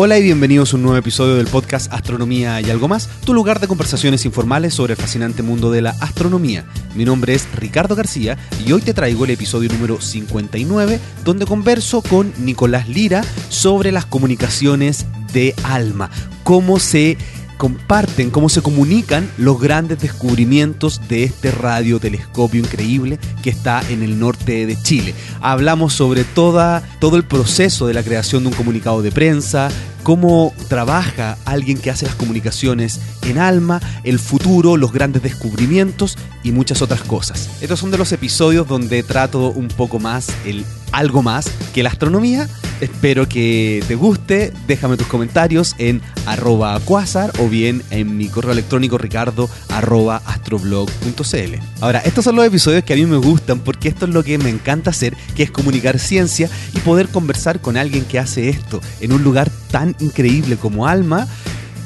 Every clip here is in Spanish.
Hola y bienvenidos a un nuevo episodio del podcast Astronomía y algo más, tu lugar de conversaciones informales sobre el fascinante mundo de la astronomía. Mi nombre es Ricardo García y hoy te traigo el episodio número 59 donde converso con Nicolás Lira sobre las comunicaciones de alma, cómo se comparten, cómo se comunican los grandes descubrimientos de este radiotelescopio increíble que está en el norte de Chile. Hablamos sobre toda, todo el proceso de la creación de un comunicado de prensa, cómo trabaja alguien que hace las comunicaciones en alma, el futuro, los grandes descubrimientos y muchas otras cosas. Estos son de los episodios donde trato un poco más el algo más que la astronomía. Espero que te guste. Déjame tus comentarios en arroba quasar o bien en mi correo electrónico ricardo arroba. Ahora, estos son los episodios que a mí me gustan porque esto es lo que me encanta hacer, que es comunicar ciencia y poder conversar con alguien que hace esto en un lugar tan increíble como Alma,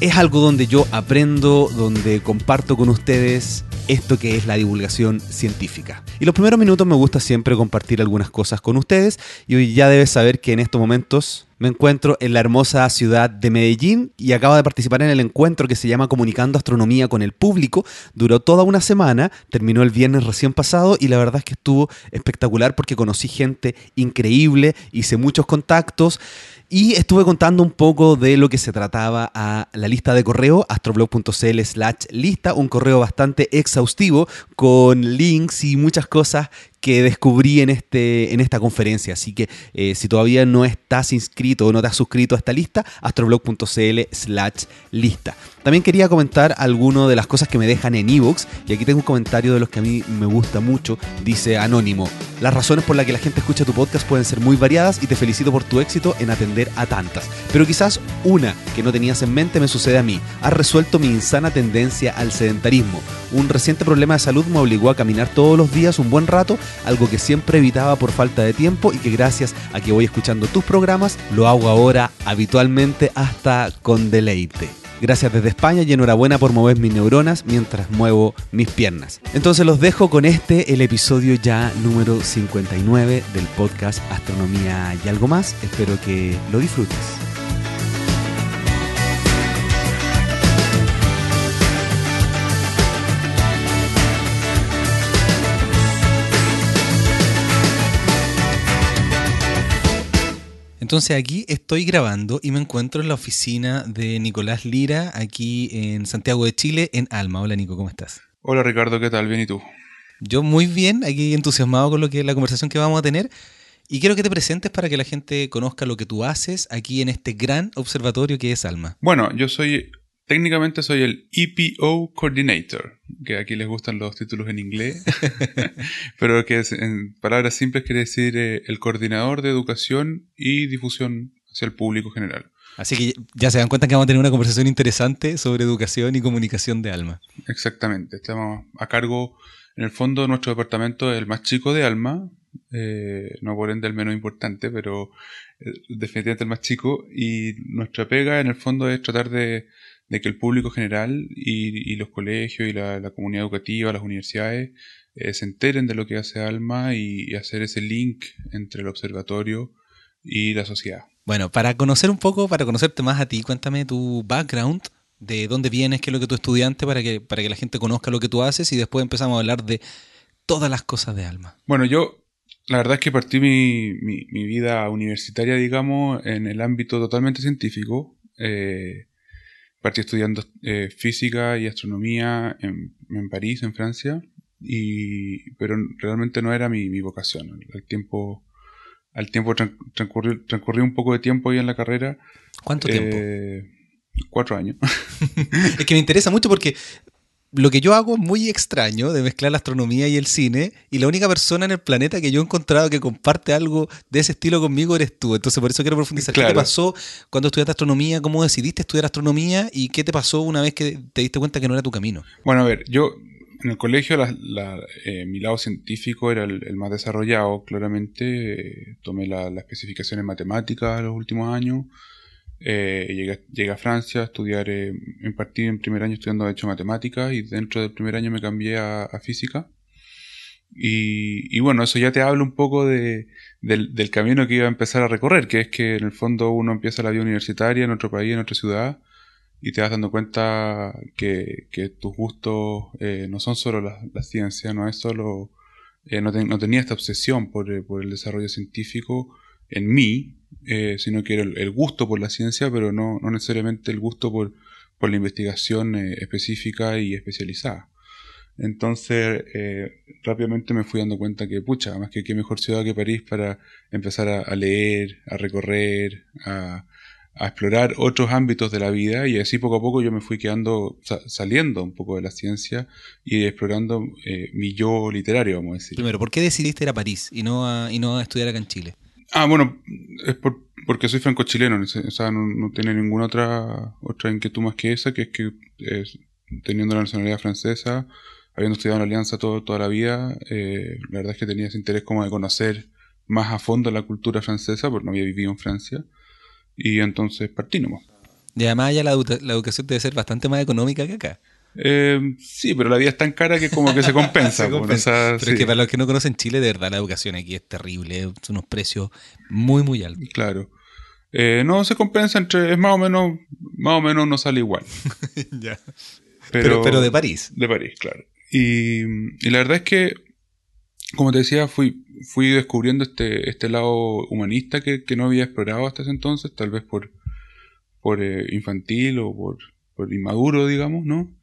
es algo donde yo aprendo, donde comparto con ustedes esto que es la divulgación científica. Y los primeros minutos me gusta siempre compartir algunas cosas con ustedes y hoy ya debes saber que en estos momentos me encuentro en la hermosa ciudad de Medellín y acabo de participar en el encuentro que se llama Comunicando Astronomía con el Público. Duró toda una semana, terminó el viernes recién pasado y la verdad es que estuvo espectacular porque conocí gente increíble, hice muchos contactos y estuve contando un poco de lo que se trataba a la lista de correo, astroblog.cl slash lista, un correo bastante exhaustivo con links y muchas cosas que descubrí en, este, en esta conferencia. Así que eh, si todavía no estás inscrito o no te has suscrito a esta lista, astroblog.cl slash lista. También quería comentar algunas de las cosas que me dejan en ebooks. Y aquí tengo un comentario de los que a mí me gusta mucho. Dice Anónimo. Las razones por las que la gente escucha tu podcast pueden ser muy variadas y te felicito por tu éxito en atender a tantas. Pero quizás una que no tenías en mente me sucede a mí. Has resuelto mi insana tendencia al sedentarismo. Un reciente problema de salud me obligó a caminar todos los días un buen rato algo que siempre evitaba por falta de tiempo y que gracias a que voy escuchando tus programas lo hago ahora habitualmente hasta con deleite. Gracias desde España y enhorabuena por mover mis neuronas mientras muevo mis piernas. Entonces los dejo con este, el episodio ya número 59 del podcast Astronomía y algo más. Espero que lo disfrutes. Entonces aquí estoy grabando y me encuentro en la oficina de Nicolás Lira, aquí en Santiago de Chile, en Alma. Hola Nico, ¿cómo estás? Hola Ricardo, ¿qué tal? Bien, ¿y tú? Yo muy bien, aquí entusiasmado con lo que la conversación que vamos a tener. Y quiero que te presentes para que la gente conozca lo que tú haces aquí en este gran observatorio que es Alma. Bueno, yo soy Técnicamente soy el EPO Coordinator, que aquí les gustan los títulos en inglés, pero que en palabras simples quiere decir eh, el coordinador de educación y difusión hacia el público general. Así que ya se dan cuenta que vamos a tener una conversación interesante sobre educación y comunicación de Alma. Exactamente, estamos a cargo, en el fondo nuestro departamento es el más chico de Alma, eh, no por ende el menos importante, pero eh, definitivamente el más chico, y nuestra pega en el fondo es tratar de de que el público general y, los colegios y la, comunidad educativa, las universidades, eh, se enteren de lo que hace Alma y, hacer ese link entre el observatorio y la sociedad. Bueno, para conocer un poco, para conocerte más a ti, cuéntame tu background, de dónde vienes, qué es lo que tú estudiante, para que, para que la gente conozca lo que tú haces y después empezamos a hablar de todas las cosas de Alma. Bueno, yo la verdad es que partí mi, mi, vida universitaria, digamos, en el ámbito totalmente científico. Eh, partí estudiando eh, física y astronomía en, en, París, en Francia, y, pero realmente no era mi, mi vocación. Al tiempo, al tiempo transcurrió, un poco de tiempo ahí en la carrera. ¿Cuánto tiempo? Eh, cuatro años. es que me interesa mucho porque lo que yo hago es muy extraño de mezclar la astronomía y el cine, y la única persona en el planeta que yo he encontrado que comparte algo de ese estilo conmigo eres tú. Entonces, por eso quiero profundizar. ¿Qué te pasó cuando estudiaste astronomía? ¿Cómo decidiste estudiar astronomía? ¿Y qué te pasó una vez que te diste cuenta que no era tu camino? Bueno, a ver, yo en el colegio eh, mi lado científico era el, más desarrollado, claramente. Eh, tomé las especificaciones matemáticas los últimos años. Eh, llegué, a Francia a estudiar, eh, en partí en primer año estudiando de hecho matemáticas y dentro del primer año me cambié a, física. Y, bueno, eso ya te habla un poco de, del, del, camino que iba a empezar a recorrer, que es que en el fondo uno empieza la vida universitaria en otro país, en otra ciudad, y te vas dando cuenta que, que tus gustos eh, no son solo la, la, no es solo... Eh, no, no, tenía esta obsesión por, eh, por, el desarrollo científico en mí, sino que era el, gusto por la ciencia, pero no, no necesariamente el gusto por, por la investigación específica y especializada. Entonces, eh, rápidamente me fui dando cuenta que, pucha, más que qué mejor ciudad que París para empezar a, leer, a recorrer, a, explorar otros ámbitos de la vida y así poco a poco yo me fui quedando, saliendo un poco de la ciencia y explorando eh, mi yo literario, vamos a decir. Primero, ¿por qué decidiste ir a París y no a, y no a estudiar acá en Chile? Ah, bueno, es porque soy franco-chileno, o sea, no, tiene ninguna otra, otra inquietud más que esa, que es que teniendo la nacionalidad francesa, habiendo estudiado en la Alianza todo, toda la vida, eh, la verdad es que tenía ese interés como de conocer más a fondo la cultura francesa, porque no había vivido en Francia, y entonces partí nomás. Y además ya la, educación debe ser bastante más económica que acá. Eh, sí, pero la vida es tan cara que como que se compensa. pero es que para los que no conocen Chile, de verdad la educación aquí es terrible, son unos precios muy, muy altos. Claro. Eh, no se compensa entre, es más o menos, más o menos no sale igual. ya. pero, pero, de París. De París, claro. Y, la verdad es que, como te decía, fui, fui descubriendo este, este lado humanista que, no había explorado hasta ese entonces, tal vez por, por eh, infantil o por, por inmaduro, digamos, ¿no?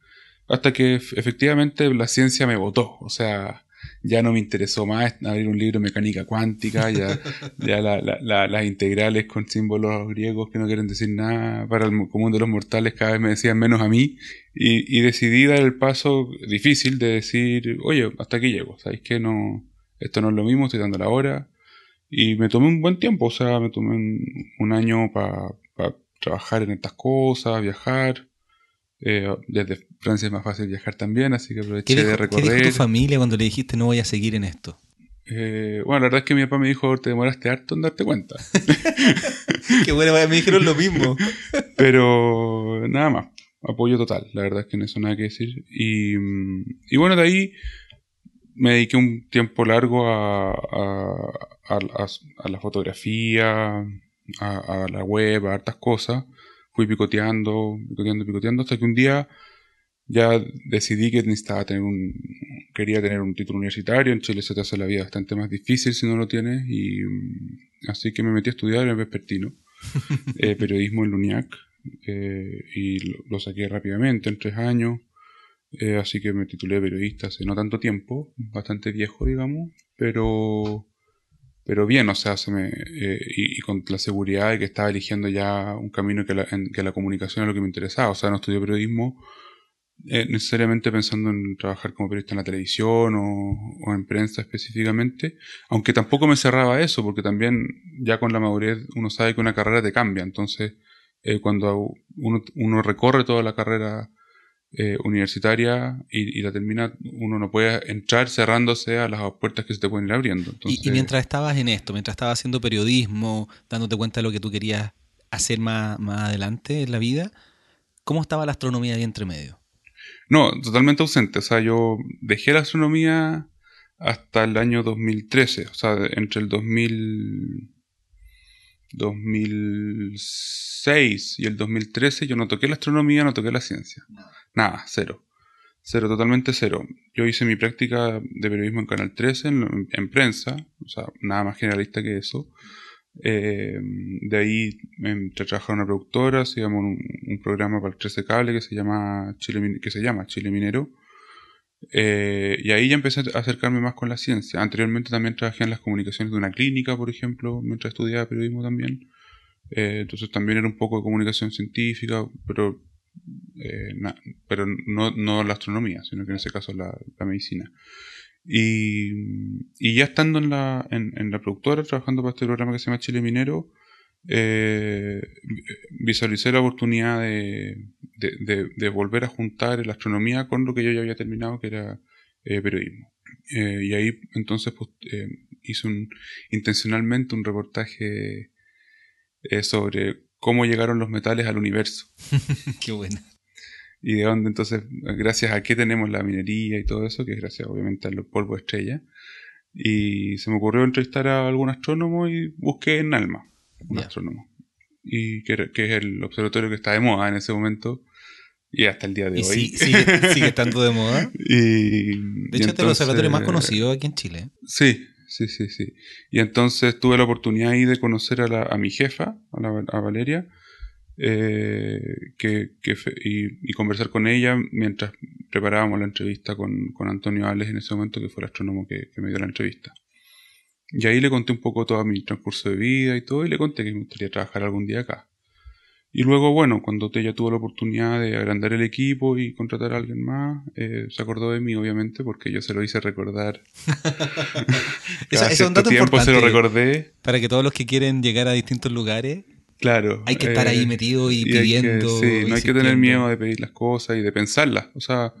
Hasta que efectivamente la ciencia me votó. O sea, ya no me interesó más abrir un libro de mecánica cuántica, ya, ya las integrales con símbolos griegos que no quieren decir nada para el común de los mortales cada vez me decían menos a mí y, y decidí dar el paso difícil de decir, oye, hasta aquí llego, ¿sabéis que no, esto no es lo mismo, estoy dando la hora y me tomé un buen tiempo, o sea, me tomé un, año para trabajar en estas cosas, viajar, eh, desde Francia es más fácil viajar también, así que aproveché de recorrer. ¿Qué dijo tu familia cuando le dijiste no voy a seguir en esto? Eh, bueno, la verdad es que mi papá me dijo, te demoraste harto en darte cuenta. Qué bueno, me dijeron lo mismo. Pero nada más, apoyo total, la verdad es que no eso nada que decir. Y, y bueno, de ahí me dediqué un tiempo largo a, a, a la fotografía, a, la web, a hartas cosas fui picoteando, picoteando, picoteando, hasta que un día ya decidí que necesitaba tener un, quería tener un título universitario, en Chile se te hace la vida bastante más difícil si no lo tienes, y mm, así que me metí a estudiar en Vespertino, eh, periodismo en Luniac, eh, y lo, saqué rápidamente, en tres años, eh, así que me titulé periodista hace no tanto tiempo, bastante viejo digamos, pero pero bien, o sea, se me, eh, y, con la seguridad de que estaba eligiendo ya un camino que la, en, que la comunicación es lo que me interesaba, o sea, no estudié periodismo eh, necesariamente pensando en trabajar como periodista en la televisión o, en prensa específicamente, aunque tampoco me cerraba eso, porque también ya con la madurez uno sabe que una carrera te cambia, entonces eh, cuando uno, uno recorre toda la carrera eh, universitaria y, la termina, uno no puede entrar cerrándose a las puertas que se te pueden ir abriendo. y, mientras estabas en esto, mientras estabas haciendo periodismo, dándote cuenta de lo que tú querías hacer más, más adelante en la vida, ¿cómo estaba la astronomía ahí entre medio? No, totalmente ausente. O sea, yo dejé la astronomía hasta el año 2013. O sea, entre el 2000, 2006 y el 2013 yo no toqué la astronomía, no toqué la ciencia. Nada, cero. Cero, totalmente cero. Yo hice mi práctica de periodismo en Canal 13, en, prensa, o sea, nada más generalista que eso. Eh, de ahí entré a trabajar en una productora, hacíamos un, un, programa para el 13 Cable que se llama Chile, que se llama Chile Minero. Eh, y ahí ya empecé a acercarme más con la ciencia. Anteriormente también trabajé en las comunicaciones de una clínica, por ejemplo, mientras estudiaba periodismo también. Eh, entonces también era un poco de comunicación científica, pero eh, pero no, no, la astronomía, sino que en ese caso la, la medicina. Y, y, ya estando en la, en, en, la productora, trabajando para este programa que se llama Chile Minero, eh, visualicé la oportunidad de, de, de, volver a juntar la astronomía con lo que yo ya había terminado, que era eh, periodismo. Eh, y ahí entonces pues, eh, hice un, intencionalmente un reportaje sobre cómo llegaron los metales al universo. Qué bueno. y de dónde entonces, gracias a qué tenemos la minería y todo eso, que es gracias obviamente a los polvos estrella. Y se me ocurrió entrevistar a algún astrónomo y busqué en Alma, un astrónomo. Y que, que, es el observatorio que está de moda en ese momento y hasta el día de hoy. Sí, sigue, estando de moda. y, de hecho, es el observatorio más conocido aquí en Chile. Sí, sí, sí, sí. Y entonces tuve la oportunidad ahí de conocer a, la, a mi jefa, a, la, Valeria, eh, que, y, conversar con ella mientras preparábamos la entrevista con, con Antonio Ales en ese momento, que fue el astrónomo que, que, me dio la entrevista. Y ahí le conté un poco todo mi transcurso de vida y todo, y le conté que me gustaría trabajar algún día acá. Y luego, bueno, cuando ella tuvo la oportunidad de agrandar el equipo y contratar a alguien más, eh, se acordó de mí, obviamente, porque yo se lo hice recordar. Eso, es un dato tiempo se lo recordé. Para que todos los que quieren llegar a distintos lugares Claro. Hay que estar ahí eh, metido y, pidiendo. sí, no hay que tener miedo de pedir las cosas y de pensarlas. O sea,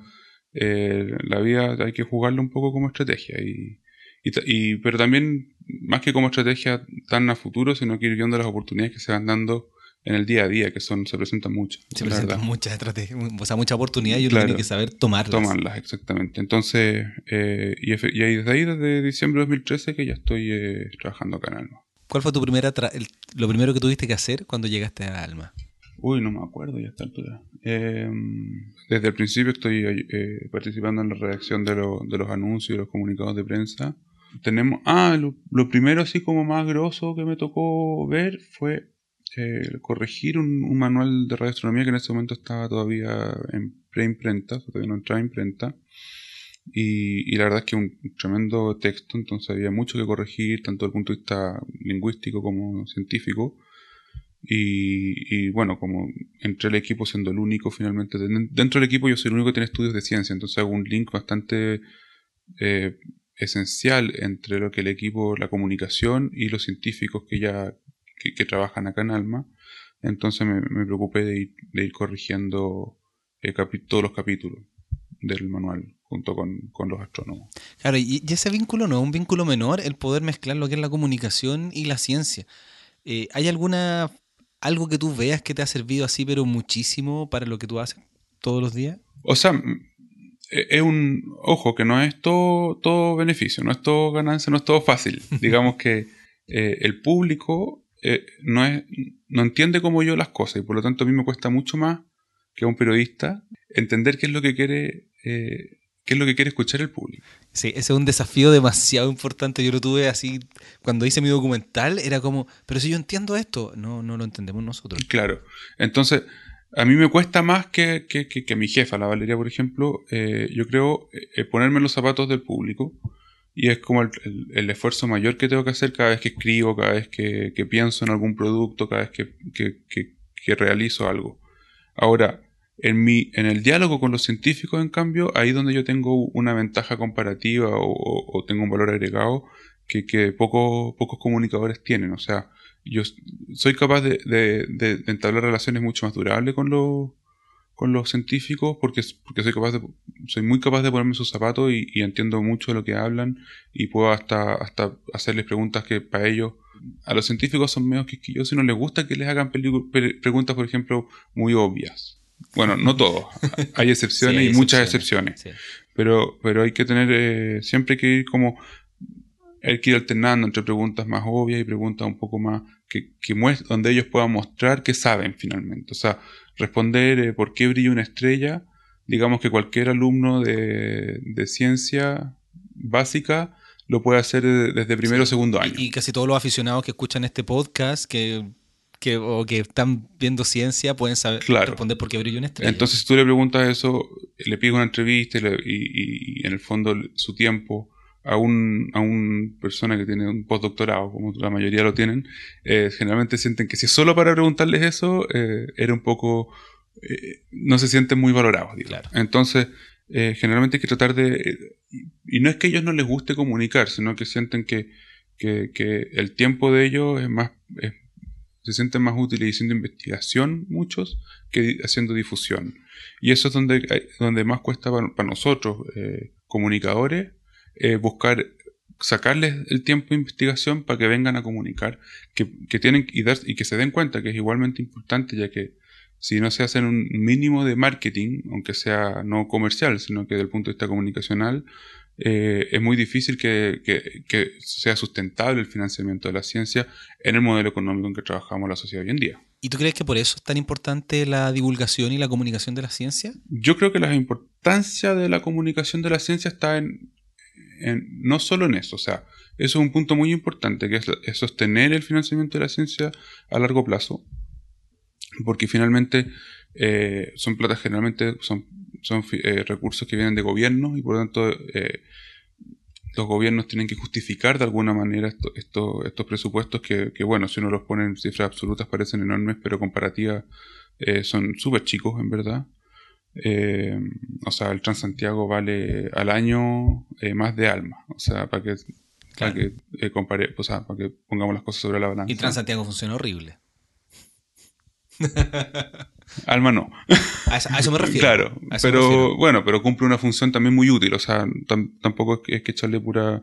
eh, la vida hay que jugarla un poco como estrategia. Y, y, pero también, más que como estrategia tan a futuro, sino que ir viendo las oportunidades que se van dando en el día a día, que son se presentan muchas. Se presentan muchas estrategias, o sea, mucha oportunidad y uno tiene que saber tomarlas. Tomarlas, exactamente. Entonces, eh, y, y, desde ahí, desde diciembre de 2013, que ya estoy trabajando acá en Alma. ¿Cuál fue tu primera lo primero que tuviste que hacer cuando llegaste a Alma? Uy, no me acuerdo ya a esta altura. Em, desde el principio estoy eh, participando en la redacción de, de, los anuncios y los comunicados de prensa. Tenemos, ah, lo, primero así como más grosso que me tocó ver fue eh, corregir un, manual de radioastronomía que en ese momento estaba todavía en preimprenta, todavía no entraba en imprenta. Y, la verdad es que un tremendo texto, entonces había mucho que corregir, tanto desde el punto de vista lingüístico como científico. Y, bueno, como entre el equipo siendo el único finalmente, dentro del equipo yo soy el único que tiene estudios de ciencia, entonces hago un link bastante eh, esencial entre lo que el equipo, la comunicación y los científicos que ya que, trabajan acá en Alma. Entonces me, preocupé de ir, corrigiendo eh, todos los capítulos del manual junto con, los astrónomos. Claro, y, ese vínculo no es un vínculo menor, el poder mezclar lo que es la comunicación y la ciencia. Eh, ¿Hay alguna algo que tú veas que te ha servido así, pero muchísimo para lo que tú haces todos los días? O sea, e, es un ojo que no es todo, todo beneficio, no es todo ganancia, no es todo fácil. Digamos que eh, el público eh, no, es, no entiende como yo las cosas y por lo tanto a mí me cuesta mucho más que a un periodista entender qué es lo que quiere qué es lo que quiere escuchar el público. Sí, ese es un desafío demasiado importante. Yo lo tuve así, cuando hice mi documental, era como, pero si yo entiendo esto, no, no lo entendemos nosotros. Claro. Entonces, a mí me cuesta más que, que, que, mi jefa, la Valeria, por ejemplo, eh, yo creo eh, ponerme en los zapatos del público. Y es como el, el, esfuerzo mayor que tengo que hacer cada vez que escribo, cada vez que, que pienso en algún producto, cada vez que, que realizo algo. Ahora, en, mi, en el diálogo con los científicos, en cambio, ahí donde yo tengo una ventaja comparativa o, tengo un valor agregado que, que pocos comunicadores tienen. O sea, yo soy capaz de, de, entablar relaciones mucho más durables con los, con los científicos porque, porque soy capaz de, soy muy capaz de ponerme sus zapatos y, entiendo mucho de lo que hablan y puedo hasta, hasta hacerles preguntas que para ellos a los científicos son menos quisquillosos y no les gusta que les hagan preguntas, por ejemplo, muy obvias. Bueno, no todos. Hay excepciones y muchas excepciones. Pero, pero hay que tener, eh, siempre que ir como, hay que ir alternando entre preguntas más obvias y preguntas un poco más que, que donde ellos puedan mostrar que saben finalmente. O sea, responder eh, por qué brilla una estrella, digamos que cualquier alumno de, de ciencia básica lo puede hacer desde primero o segundo año. Y casi todos los aficionados que escuchan este podcast, que que, o que están viendo ciencia pueden saber responder por qué brilla una estrella. Entonces, si tú le preguntas eso, le pides una entrevista y, en el fondo su tiempo a un, a un persona que tiene un postdoctorado, como la mayoría lo tienen, eh, generalmente sienten que si es solo para preguntarles eso, eh, era un poco... Eh, no se sienten muy valorados. Claro. Entonces, generalmente hay que tratar de... y no es que a ellos no les guste comunicar, sino que sienten que, que, que el tiempo de ellos es más, es se sienten más útiles haciendo investigación muchos que haciendo difusión. Y eso es donde, donde más cuesta para, nosotros, comunicadores, eh, buscar sacarles el tiempo de investigación para que vengan a comunicar, que, tienen y, dar, y que se den cuenta que es igualmente importante, ya que si no se hace un mínimo de marketing, aunque sea no comercial, sino que desde el punto de vista comunicacional, eh, es muy difícil que, que, sea sustentable el financiamiento de la ciencia en el modelo económico en que trabajamos la sociedad hoy en día. ¿Y tú crees que por eso es tan importante la divulgación y la comunicación de la ciencia? Yo creo que la importancia de la comunicación de la ciencia está en, no solo en eso, o sea, eso es un punto muy importante, que es, sostener el financiamiento de la ciencia a largo plazo, porque finalmente eh, son platas generalmente, son, son eh, recursos que vienen de gobiernos y por lo tanto eh, los gobiernos tienen que justificar de alguna manera estos presupuestos que, bueno, si uno los pone en cifras absolutas parecen enormes, pero comparativas son súper chicos en verdad. Eh, o sea, el Transantiago vale al año eh, más de alma. O sea, para que, para que eh, compare, o sea, para que pongamos las cosas sobre la balanza. Y Transantiago funciona horrible. Alma no. A eso, me refiero. Claro, pero bueno, pero cumple una función también muy útil. O sea, tampoco es que echarle pura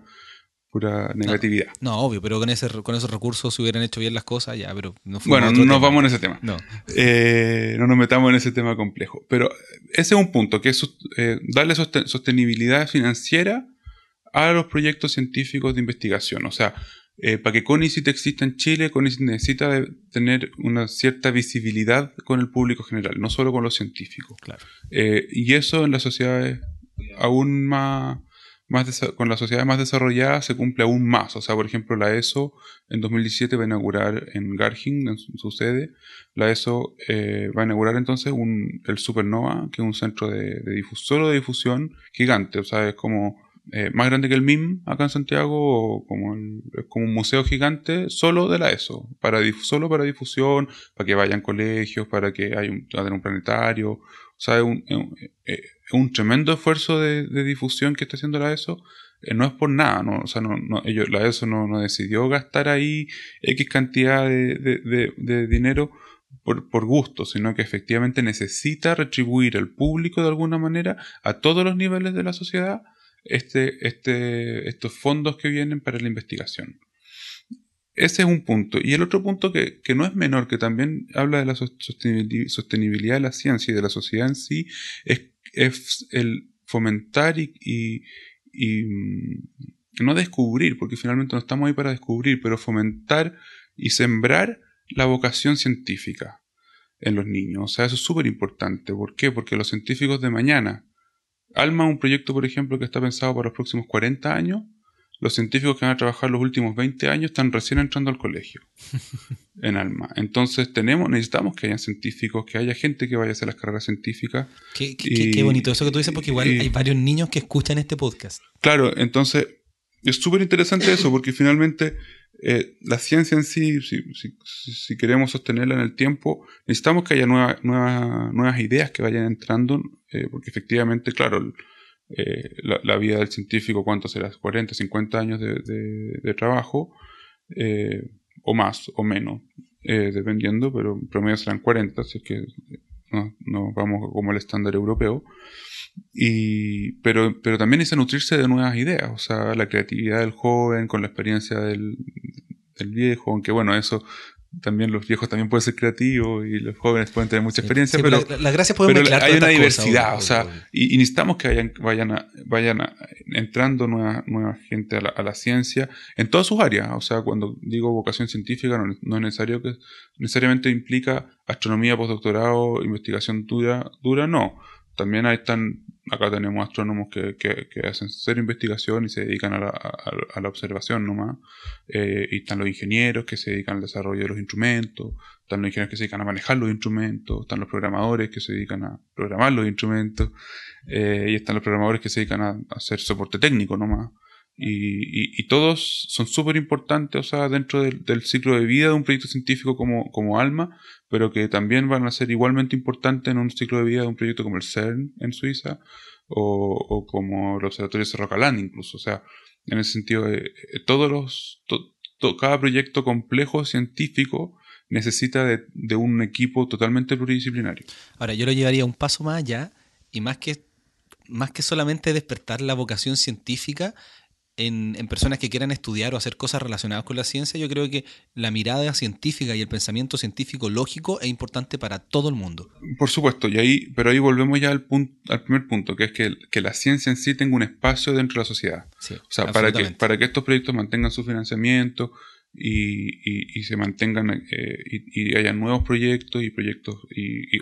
pura negatividad. No, obvio, pero con, ese, con esos recursos se hubieran hecho bien las cosas, ya, pero no Bueno, no nos vamos en ese tema. No. Eh, no nos metamos en ese tema complejo. Pero ese es un punto, que es eh, darle sostenibilidad financiera a los proyectos científicos de investigación. O sea, eh, para que CONICIT exista en Chile, CONICIT necesita tener una cierta visibilidad con el público general, no solo con los científicos. Claro. y eso en las sociedades aún más más con las sociedades más desarrolladas se cumple aún más. O sea, por ejemplo, la ESO en 2017 va a inaugurar en Garching, en su, sede, la ESO eh, va a inaugurar entonces un, el Supernova, que es un centro de, solo de difusión gigante. O sea, es como eh, más grande que el MIM acá en Santiago, como, es como un museo gigante solo de la ESO, para solo para difusión, para que vayan colegios, para que haya un, un planetario. O sea, es un, eh, un tremendo esfuerzo de, difusión que está haciendo la ESO. Eh, no es por nada, ¿no? O sea, no, no, ellos, la ESO no, decidió gastar ahí X cantidad de, dinero por, por, gusto, sino que efectivamente necesita retribuir al público de alguna manera, a todos los niveles de la sociedad, este, este, estos fondos que vienen para la investigación. Ese es un punto. Y el otro punto que, que, no es menor, que también habla de la sostenibilidad de la ciencia y de la sociedad en sí, es es el fomentar y, mm, no descubrir, porque finalmente no estamos ahí para descubrir, pero fomentar y sembrar la vocación científica en los niños. O sea, eso es súper importante. ¿Por qué? Porque los científicos de mañana, Alma, un proyecto, por ejemplo, que está pensado para los próximos 40 años, los científicos que van a trabajar los últimos 20 años están recién entrando al colegio en Alma. Entonces tenemos, necesitamos que haya científicos, que haya gente que vaya a hacer las carreras científicas. Qué, qué, bonito eso que tú dices, porque igual hay varios niños que escuchan este podcast. Claro, entonces es súper interesante eso, porque finalmente eh, la ciencia en sí, si, queremos sostenerla en el tiempo, necesitamos que haya nuevas nuevas ideas que vayan entrando, eh, porque efectivamente, claro, eh, la, vida del científico, ¿cuánto será? 40, 50 años de, trabajo, eh, o más, o menos, eh, dependiendo, pero en promedio serán 40, si es que no, vamos como el estándar europeo. Y, pero, pero también es nutrirse de nuevas ideas, o sea, la creatividad del joven con la experiencia del viejo, aunque bueno, eso también los viejos también pueden ser creativos y los jóvenes pueden tener mucha experiencia, pero, la, gracia hay una diversidad, o sea, y, necesitamos que vayan, vayan, vayan entrando nueva, nueva gente a la, ciencia en todas sus áreas, o sea, cuando digo vocación científica no, no es necesario que necesariamente implica astronomía, postdoctorado, investigación dura, dura no, también ahí están acá tenemos astrónomos que, que, hacen cero investigación y se dedican a la, a, la observación nomás. Eh, y están los ingenieros que se dedican al desarrollo de los instrumentos. Están los ingenieros que se dedican a manejar los instrumentos. Están los programadores que se dedican a programar los instrumentos. Eh, y están los programadores que se dedican a, hacer soporte técnico nomás. Y, y, todos son súper importantes, o sea, dentro del, ciclo de vida de un proyecto científico como, como ALMA, pero que también van a ser igualmente importantes en un ciclo de vida de un proyecto como el CERN en Suiza o, como el Observatorio Cerro Calán incluso. O sea, en ese sentido, eh, eh, todos los, cada proyecto complejo científico necesita de, de, un equipo totalmente pluridisciplinario. Ahora, yo lo llevaría un paso más allá y más que, más que solamente despertar la vocación científica, en, en personas que quieran estudiar o hacer cosas relacionadas con la ciencia, yo creo que la mirada científica y el pensamiento científico lógico es importante para todo el mundo. Por supuesto, y ahí, pero ahí volvemos ya al, punto, al primer punto, que es que, que la ciencia en sí tenga un espacio dentro de la sociedad. Sí, O sea, para que, para que estos proyectos mantengan su financiamiento y, y- y se mantengan eh, y, y haya nuevos proyectos y proyectos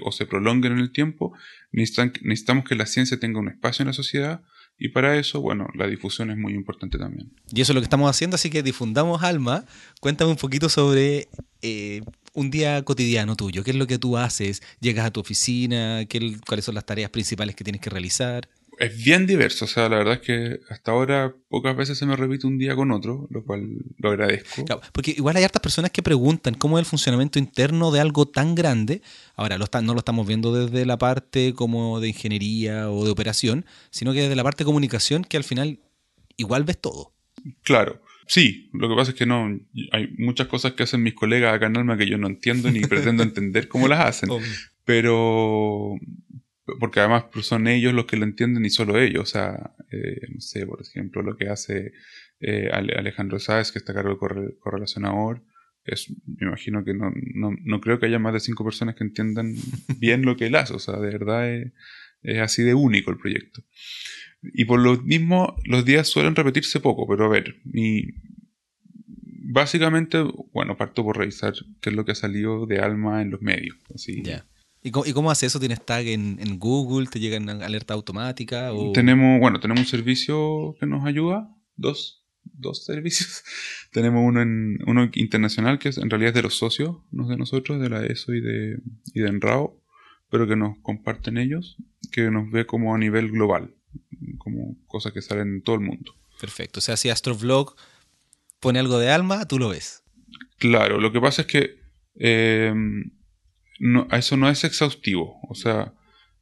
o se prolonguen en el tiempo, necesitan- necesitamos que la ciencia tenga un espacio en la sociedad y para eso, bueno, la difusión es muy importante también. Y eso es lo que estamos haciendo, así que difundamos Alma. Cuéntame un poquito sobre eh, un día cotidiano tuyo. ¿Qué es lo que tú haces? ¿Llegas a tu oficina? ¿Qué, ¿Cuáles son las tareas principales que tienes que realizar? Es bien diverso, o sea, la verdad es que hasta ahora pocas veces se me repite un día con otro, lo cual lo agradezco. Claro, porque igual hay hartas personas que preguntan cómo es el funcionamiento interno de algo tan grande. Ahora, lo está- no lo estamos viendo desde la parte como de ingeniería o de operación, sino que desde la parte de comunicación, que al final igual ves todo. Claro, sí, lo que pasa es que no, hay muchas cosas que hacen mis colegas acá en Alma que yo no entiendo ni pretendo entender cómo las hacen, pero porque además son ellos los que lo entienden y solo ellos, o sea, eh, no sé, por ejemplo, lo que hace eh, Ale- Alejandro Sáez, que está a cargo del corre- correlacionador, es, me imagino que no, no, no creo que haya más de cinco personas que entiendan bien lo que él hace, o sea, de verdad es, es así de único el proyecto. Y por lo mismo, los días suelen repetirse poco, pero a ver, mi, básicamente, bueno, parto por revisar qué es lo que ha salido de Alma en los medios. Así. Ya. ¿Y cómo, y cómo hace eso? ¿Tienes tag en, en Google? ¿Te llegan alerta automática? O... Tenemos, bueno, tenemos un servicio que nos ayuda, dos, dos servicios. tenemos uno en, uno internacional que es, en realidad es de los socios, no de nosotros, de la ESO y de, y de Enrao, pero que nos comparten ellos, que nos ve como a nivel global, como cosas que salen en todo el mundo. Perfecto. O sea, si Astrovlog pone algo de alma, tú lo ves. Claro, lo que pasa es que eh, no, eso no es exhaustivo, o sea,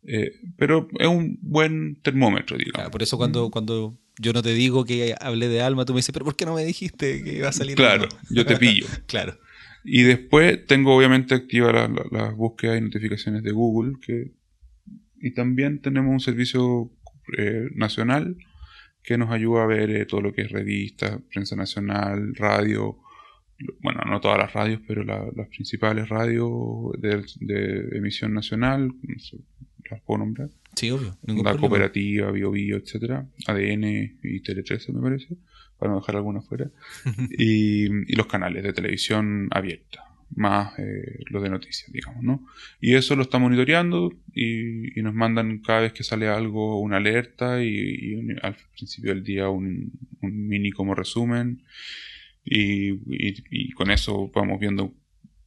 eh, pero es un buen termómetro, digamos. Claro, por eso cuando, cuando yo no te digo que hablé de alma, tú me dices, pero ¿por qué no me dijiste que iba a salir Claro, alma?" yo te pillo. claro. Y después tengo obviamente activas las la, las búsquedas y notificaciones de Google, que, y también tenemos un servicio eh, nacional que nos ayuda a ver eh, todo lo que es revistas, prensa nacional, radio, bueno, no todas las radios, pero la- las principales radios de, de emisión nacional, no sé, las puedo nombrar, Sí, obvio. ningún la problema. cooperativa, Bio Bio, etcétera, ADN y Tele 13 me parece, para no dejar alguna fuera, y, y los canales de televisión abierta, más eh, los de noticias, digamos, ¿no? Y eso lo está monitoreando y, y nos mandan cada vez que sale algo una alerta y, y un- al principio del día un, un mini como resumen y, y- y con eso vamos viendo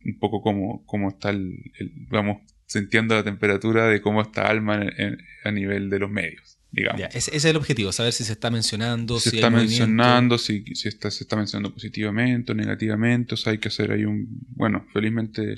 un poco cómo, cómo está el, el- vamos sintiendo la temperatura de cómo está Alma en- en- a nivel de los medios, digamos. Ya, ese, ese es el objetivo, saber si se está mencionando, se si está mencionando, si, si está, se está mencionando positivamente o negativamente, o sea, hay que hacer ahí un... Bueno, felizmente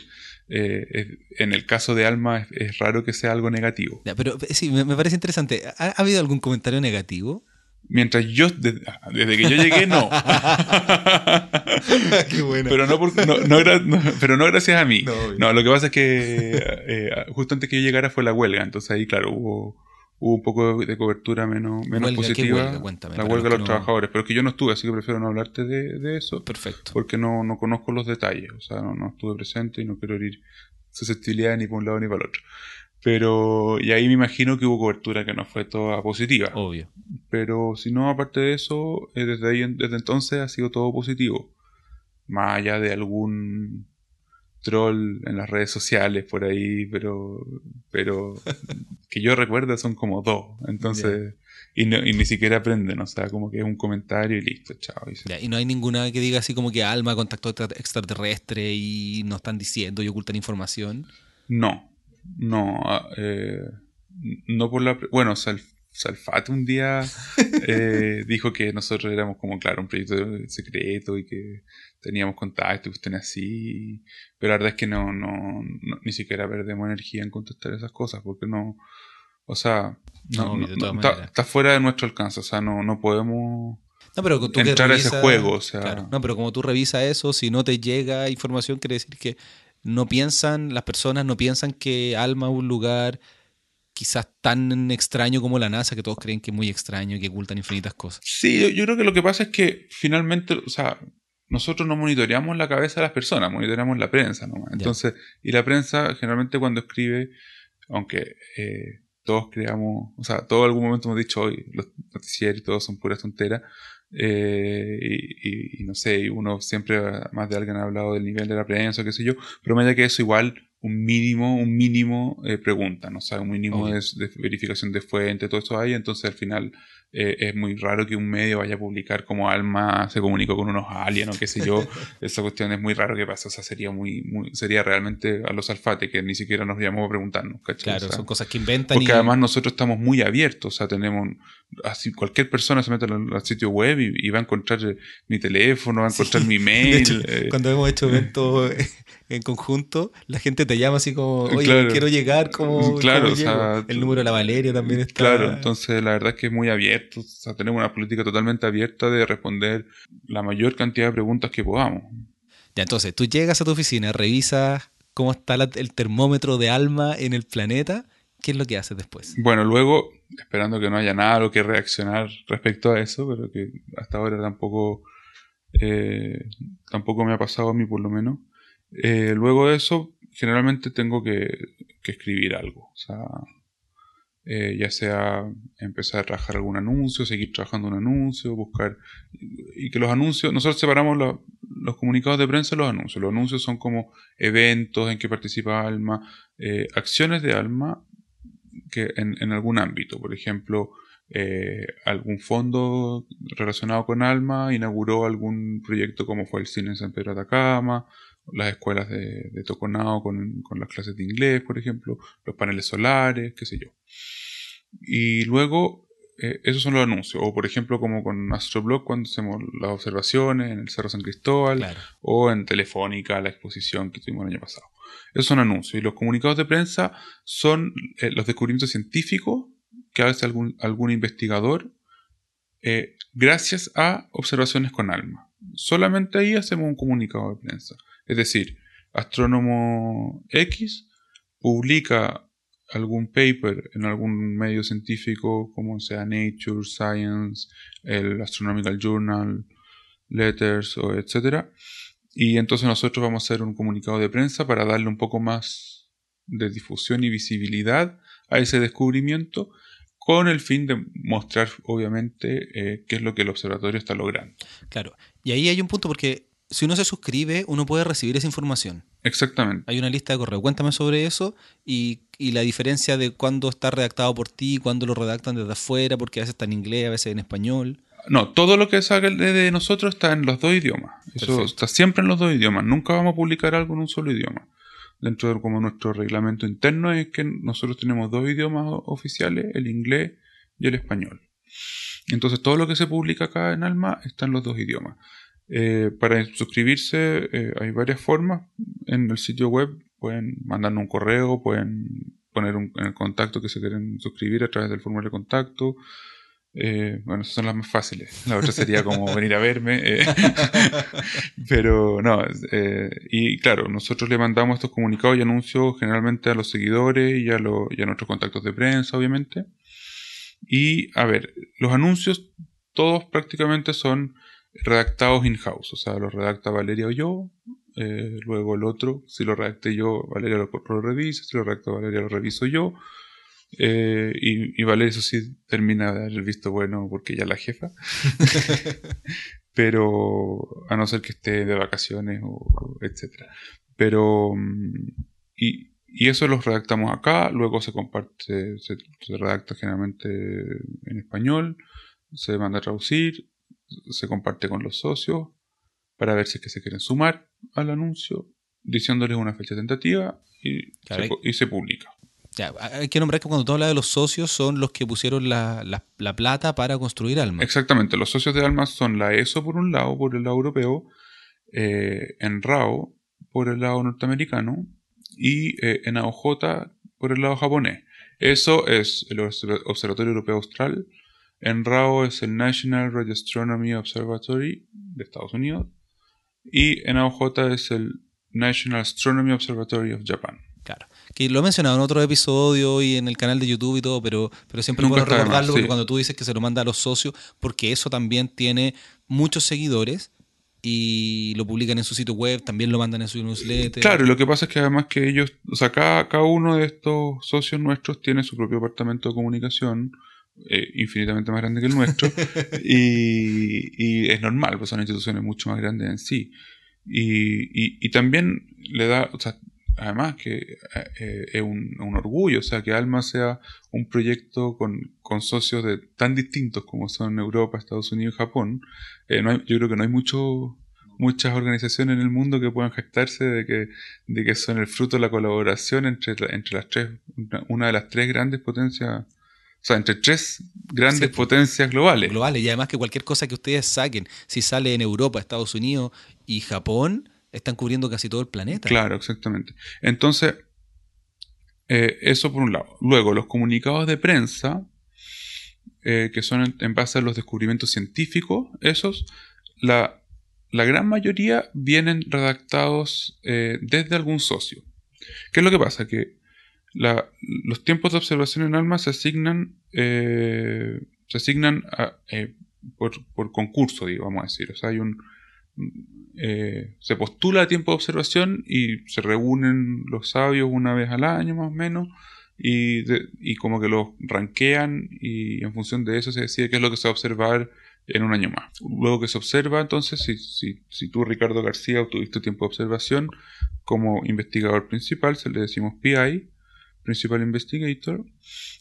eh, es- en el caso de Alma es, es raro que sea algo negativo. Ya, pero eh, sí, me, me parece interesante. ¿Ha, ha habido algún comentario negativo? Mientras yo, de- desde que yo llegué, no. Qué bueno. pero, no, por- no- no gra- no- pero no gracias a mí. No, lo que pasa es que eh, justo antes que yo llegara fue la huelga, entonces ahí, claro, hubo, hubo un poco de cobertura menos, menos ¿Huelga? ¿Qué positiva. huelga? Cuéntame, la huelga de los trabajadores, pero es que yo no estuve, así que prefiero no hablarte de, de eso, Perfecto. porque no, no conozco los detalles, o sea, no, no estuve presente y no quiero herir susceptibilidad ni por un lado ni para el otro. Pero, y ahí me imagino que hubo cobertura que no fue toda positiva. Obvio. Pero si no, aparte de eso, eh, desde ahí, desde entonces ha sido todo positivo. Más allá de algún troll en las redes sociales por ahí, pero, pero que yo recuerdo son como dos. Entonces, y, no- y ni siquiera aprenden, o sea, como que es un comentario y listo, chao. y se- y no hay ninguna que diga así como que Alma contactó extra- extraterrestre y no están diciendo y ocultan información. No, no, ah, eh, no por la... Bueno, Sal- Salfate un día eh, dijo que nosotros éramos como, claro, un proyecto secreto y que teníamos contacto y cuestiones así, pero la verdad es que no, no, no- ni siquiera perdemos energía en contestar esas cosas porque no, o sea, no, No, no- está, está fuera de nuestro alcance, o sea, no, no podemos... No, pero tú Entrar a ese juego, o sea- Claro, no, pero como tú revisas eso, si no te llega información, quiere decir que no piensan, las personas no piensan que Alma es un lugar quizás tan extraño como la NASA, que todos creen que es muy extraño y que ocultan infinitas cosas. Sí, yo, yo creo que lo que pasa es que finalmente, o sea, nosotros no monitoreamos la cabeza de las personas, monitoreamos la prensa nomás. Entonces, y la prensa generalmente cuando escribe, aunque eh, todos creamos, o sea, todo algún momento hemos dicho hoy, los noticieros y todos son puras tonteras, eh, y, y, no sé, y uno siempre, más de alguien ha hablado del nivel de la prensa, qué sé yo, pero me da que eso igual un mínimo, un mínimo eh, pregunta, ¿no? O sea, un mínimo de, de, verificación de fuente, todo eso hay, entonces al final eh, es muy raro que un medio vaya a publicar como Alma se comunicó con unos aliens o qué sé yo. Esa cuestión es muy raro que pase. O sea, sería muy, muy sería realmente a los alfates que ni siquiera nos llamamos a preguntarnos. Claro, son cosas que inventan. Porque además nosotros estamos muy abiertos. O sea, tenemos. Así, cualquier persona se mete al, sitio web y, va a encontrar mi teléfono, va a encontrar mi mail. Eh. Cuando hemos hecho eventos en conjunto, la gente te llama así como, oye, quiero llegar, como claro, o sea, el número de la Valeria también está. Claro, entonces la verdad es que es muy abierto, o sea, tenemos una política totalmente abierta de responder la mayor cantidad de preguntas que podamos. Ya, entonces, tú llegas a tu oficina, revisas cómo está el termómetro de alma en el planeta, ¿qué es lo que haces después? Bueno, luego, esperando que no haya nada lo que reaccionar respecto a eso, pero que hasta ahora tampoco, eh, tampoco me ha pasado a mí por lo menos. Eh, luego de eso, generalmente tengo que, escribir algo. O sea, eh, ya sea empezar a trabajar algún anuncio, seguir trabajando un anuncio, buscar. Y que los anuncios, nosotros separamos los comunicados de prensa de los anuncios. Los anuncios son como eventos en que participa Alma, eh, acciones de Alma que en, algún ámbito. Por ejemplo, algún fondo relacionado con Alma inauguró algún proyecto como fue el cine en San Pedro de Atacama las escuelas de, de Toconao con, con, las clases de inglés, por ejemplo, los paneles solares, qué sé yo. Y luego, eh, esos son los anuncios. O por ejemplo, como con Astroblog, cuando hacemos las observaciones en el Cerro San Cristóbal, o en Telefónica, la exposición que tuvimos el año pasado. Esos son anuncios. Y los comunicados de prensa son eh, los descubrimientos científicos que hace algún, algún investigador eh, gracias a observaciones con alma. Solamente ahí hacemos un comunicado de prensa. Es decir, astrónomo X publica algún paper en algún medio científico como sea Nature, Science, el Astronomical Journal, Letters etcétera. Y entonces nosotros vamos a hacer un comunicado de prensa para darle un poco más de difusión y visibilidad a ese descubrimiento con el fin de mostrar obviamente eh, qué es lo que el observatorio está logrando. Claro, y ahí hay un punto porque si uno se suscribe, uno puede recibir esa información. Exactamente. Hay una lista de correo. Cuéntame sobre eso y, la diferencia de cuándo está redactado por ti, cuándo lo redactan desde afuera, porque a veces está en inglés, a veces en español. No, todo lo que salga de nosotros está en los dos idiomas. Eso está siempre en los dos idiomas. Nunca vamos a publicar algo en un solo idioma. Dentro de como nuestro reglamento interno es que nosotros tenemos dos idiomas oficiales, el inglés y el español. Entonces todo lo que se publica acá en Alma está en los dos idiomas. Eh, para suscribirse eh, hay varias formas. En el sitio web pueden mandarnos un correo, pueden poner un, en el contacto que se quieren suscribir a través del formulario de contacto. Eh, bueno, esas son las más fáciles. La otra sería como venir a verme. pero no, y claro, nosotros le mandamos estos comunicados y anuncios generalmente a los seguidores y a, y a nuestros contactos de prensa, obviamente. Y a ver, los anuncios todos prácticamente son redactados in-house, o sea, lo redacta Valeria o yo, eh, luego el otro, si lo redacté yo, Valeria lo, revisa, si lo redacta Valeria lo reviso yo, eh, y, Valeria eso sí termina de dar el visto bueno porque ya la jefa, pero a no ser que esté de vacaciones o, etcétera. Pero, mm, y, y eso los redactamos acá, luego se comparte, se, se redacta generalmente en español, se manda a traducir, se comparte con los socios para ver si es que se quieren sumar al anuncio, diciéndoles una fecha tentativa y, se, y se publica. Ya, hay que nombrar que cuando tú hablas de los socios son los que pusieron la, la, plata para construir Alma. Exactamente, los socios de Alma son la ESO por un lado, por el lado europeo, eh, en RAO por el lado norteamericano y eh, en AOJ por el lado japonés. Eso es el Observatorio Europeo Austral, NRAO es el National Radio Astronomy Observatory de Estados Unidos y NAOJ es el National Astronomy Observatory of Japan. Claro, que lo he mencionado en otro episodio y en el canal de YouTube y todo, pero, pero siempre puedo más, recordarlo porque sí. cuando tú dices que se lo manda a los socios, porque eso también tiene muchos seguidores y lo publican en su sitio web, también lo mandan en su newsletter. Claro, y lo que pasa es que además que ellos, o sea, cada, cada uno de estos socios nuestros tiene su propio departamento de comunicación, eh, infinitamente más grande que el nuestro, y, y es normal, pues son instituciones mucho más grandes en sí. Y, y, y también le da, o sea, además que eh, es un, un orgullo, o sea, que Alma sea un proyecto con, con socios de, tan distintos como son Europa, Estados Unidos y Japón. Eh, no hay- yo creo que no hay mucho, muchas organizaciones en el mundo que puedan jactarse de que, de que son el fruto de la colaboración entre, entre las tres, una, una de las tres grandes potencias, o sea, entre tres grandes Sí, potencias globales. globales. Y además que cualquier cosa que ustedes saquen, si sale en Europa, Estados Unidos y Japón, están cubriendo casi todo el planeta. Claro, exactamente. Entonces, eh, eso por un lado. Luego, los comunicados de prensa, eh, que son en, en base a los descubrimientos científicos, esos, la, la gran mayoría vienen redactados eh, desde algún socio. ¿Qué es lo que pasa? Que la- los tiempos de observación en ALMA se asignan, eh, se asignan eh, por, por concurso, digo, vamos a decir. O sea, hay un, eh, se postula a tiempo de observación y se reúnen los sabios una vez al año más o menos y, de- y como que los ranquean y en función de eso se decide qué es lo que se va a observar en un año más. Luego que se observa, entonces, si, si, si tú, Ricardo García, obtuviste tiempo de observación como investigador principal, se le decimos PI, Principal Investigator,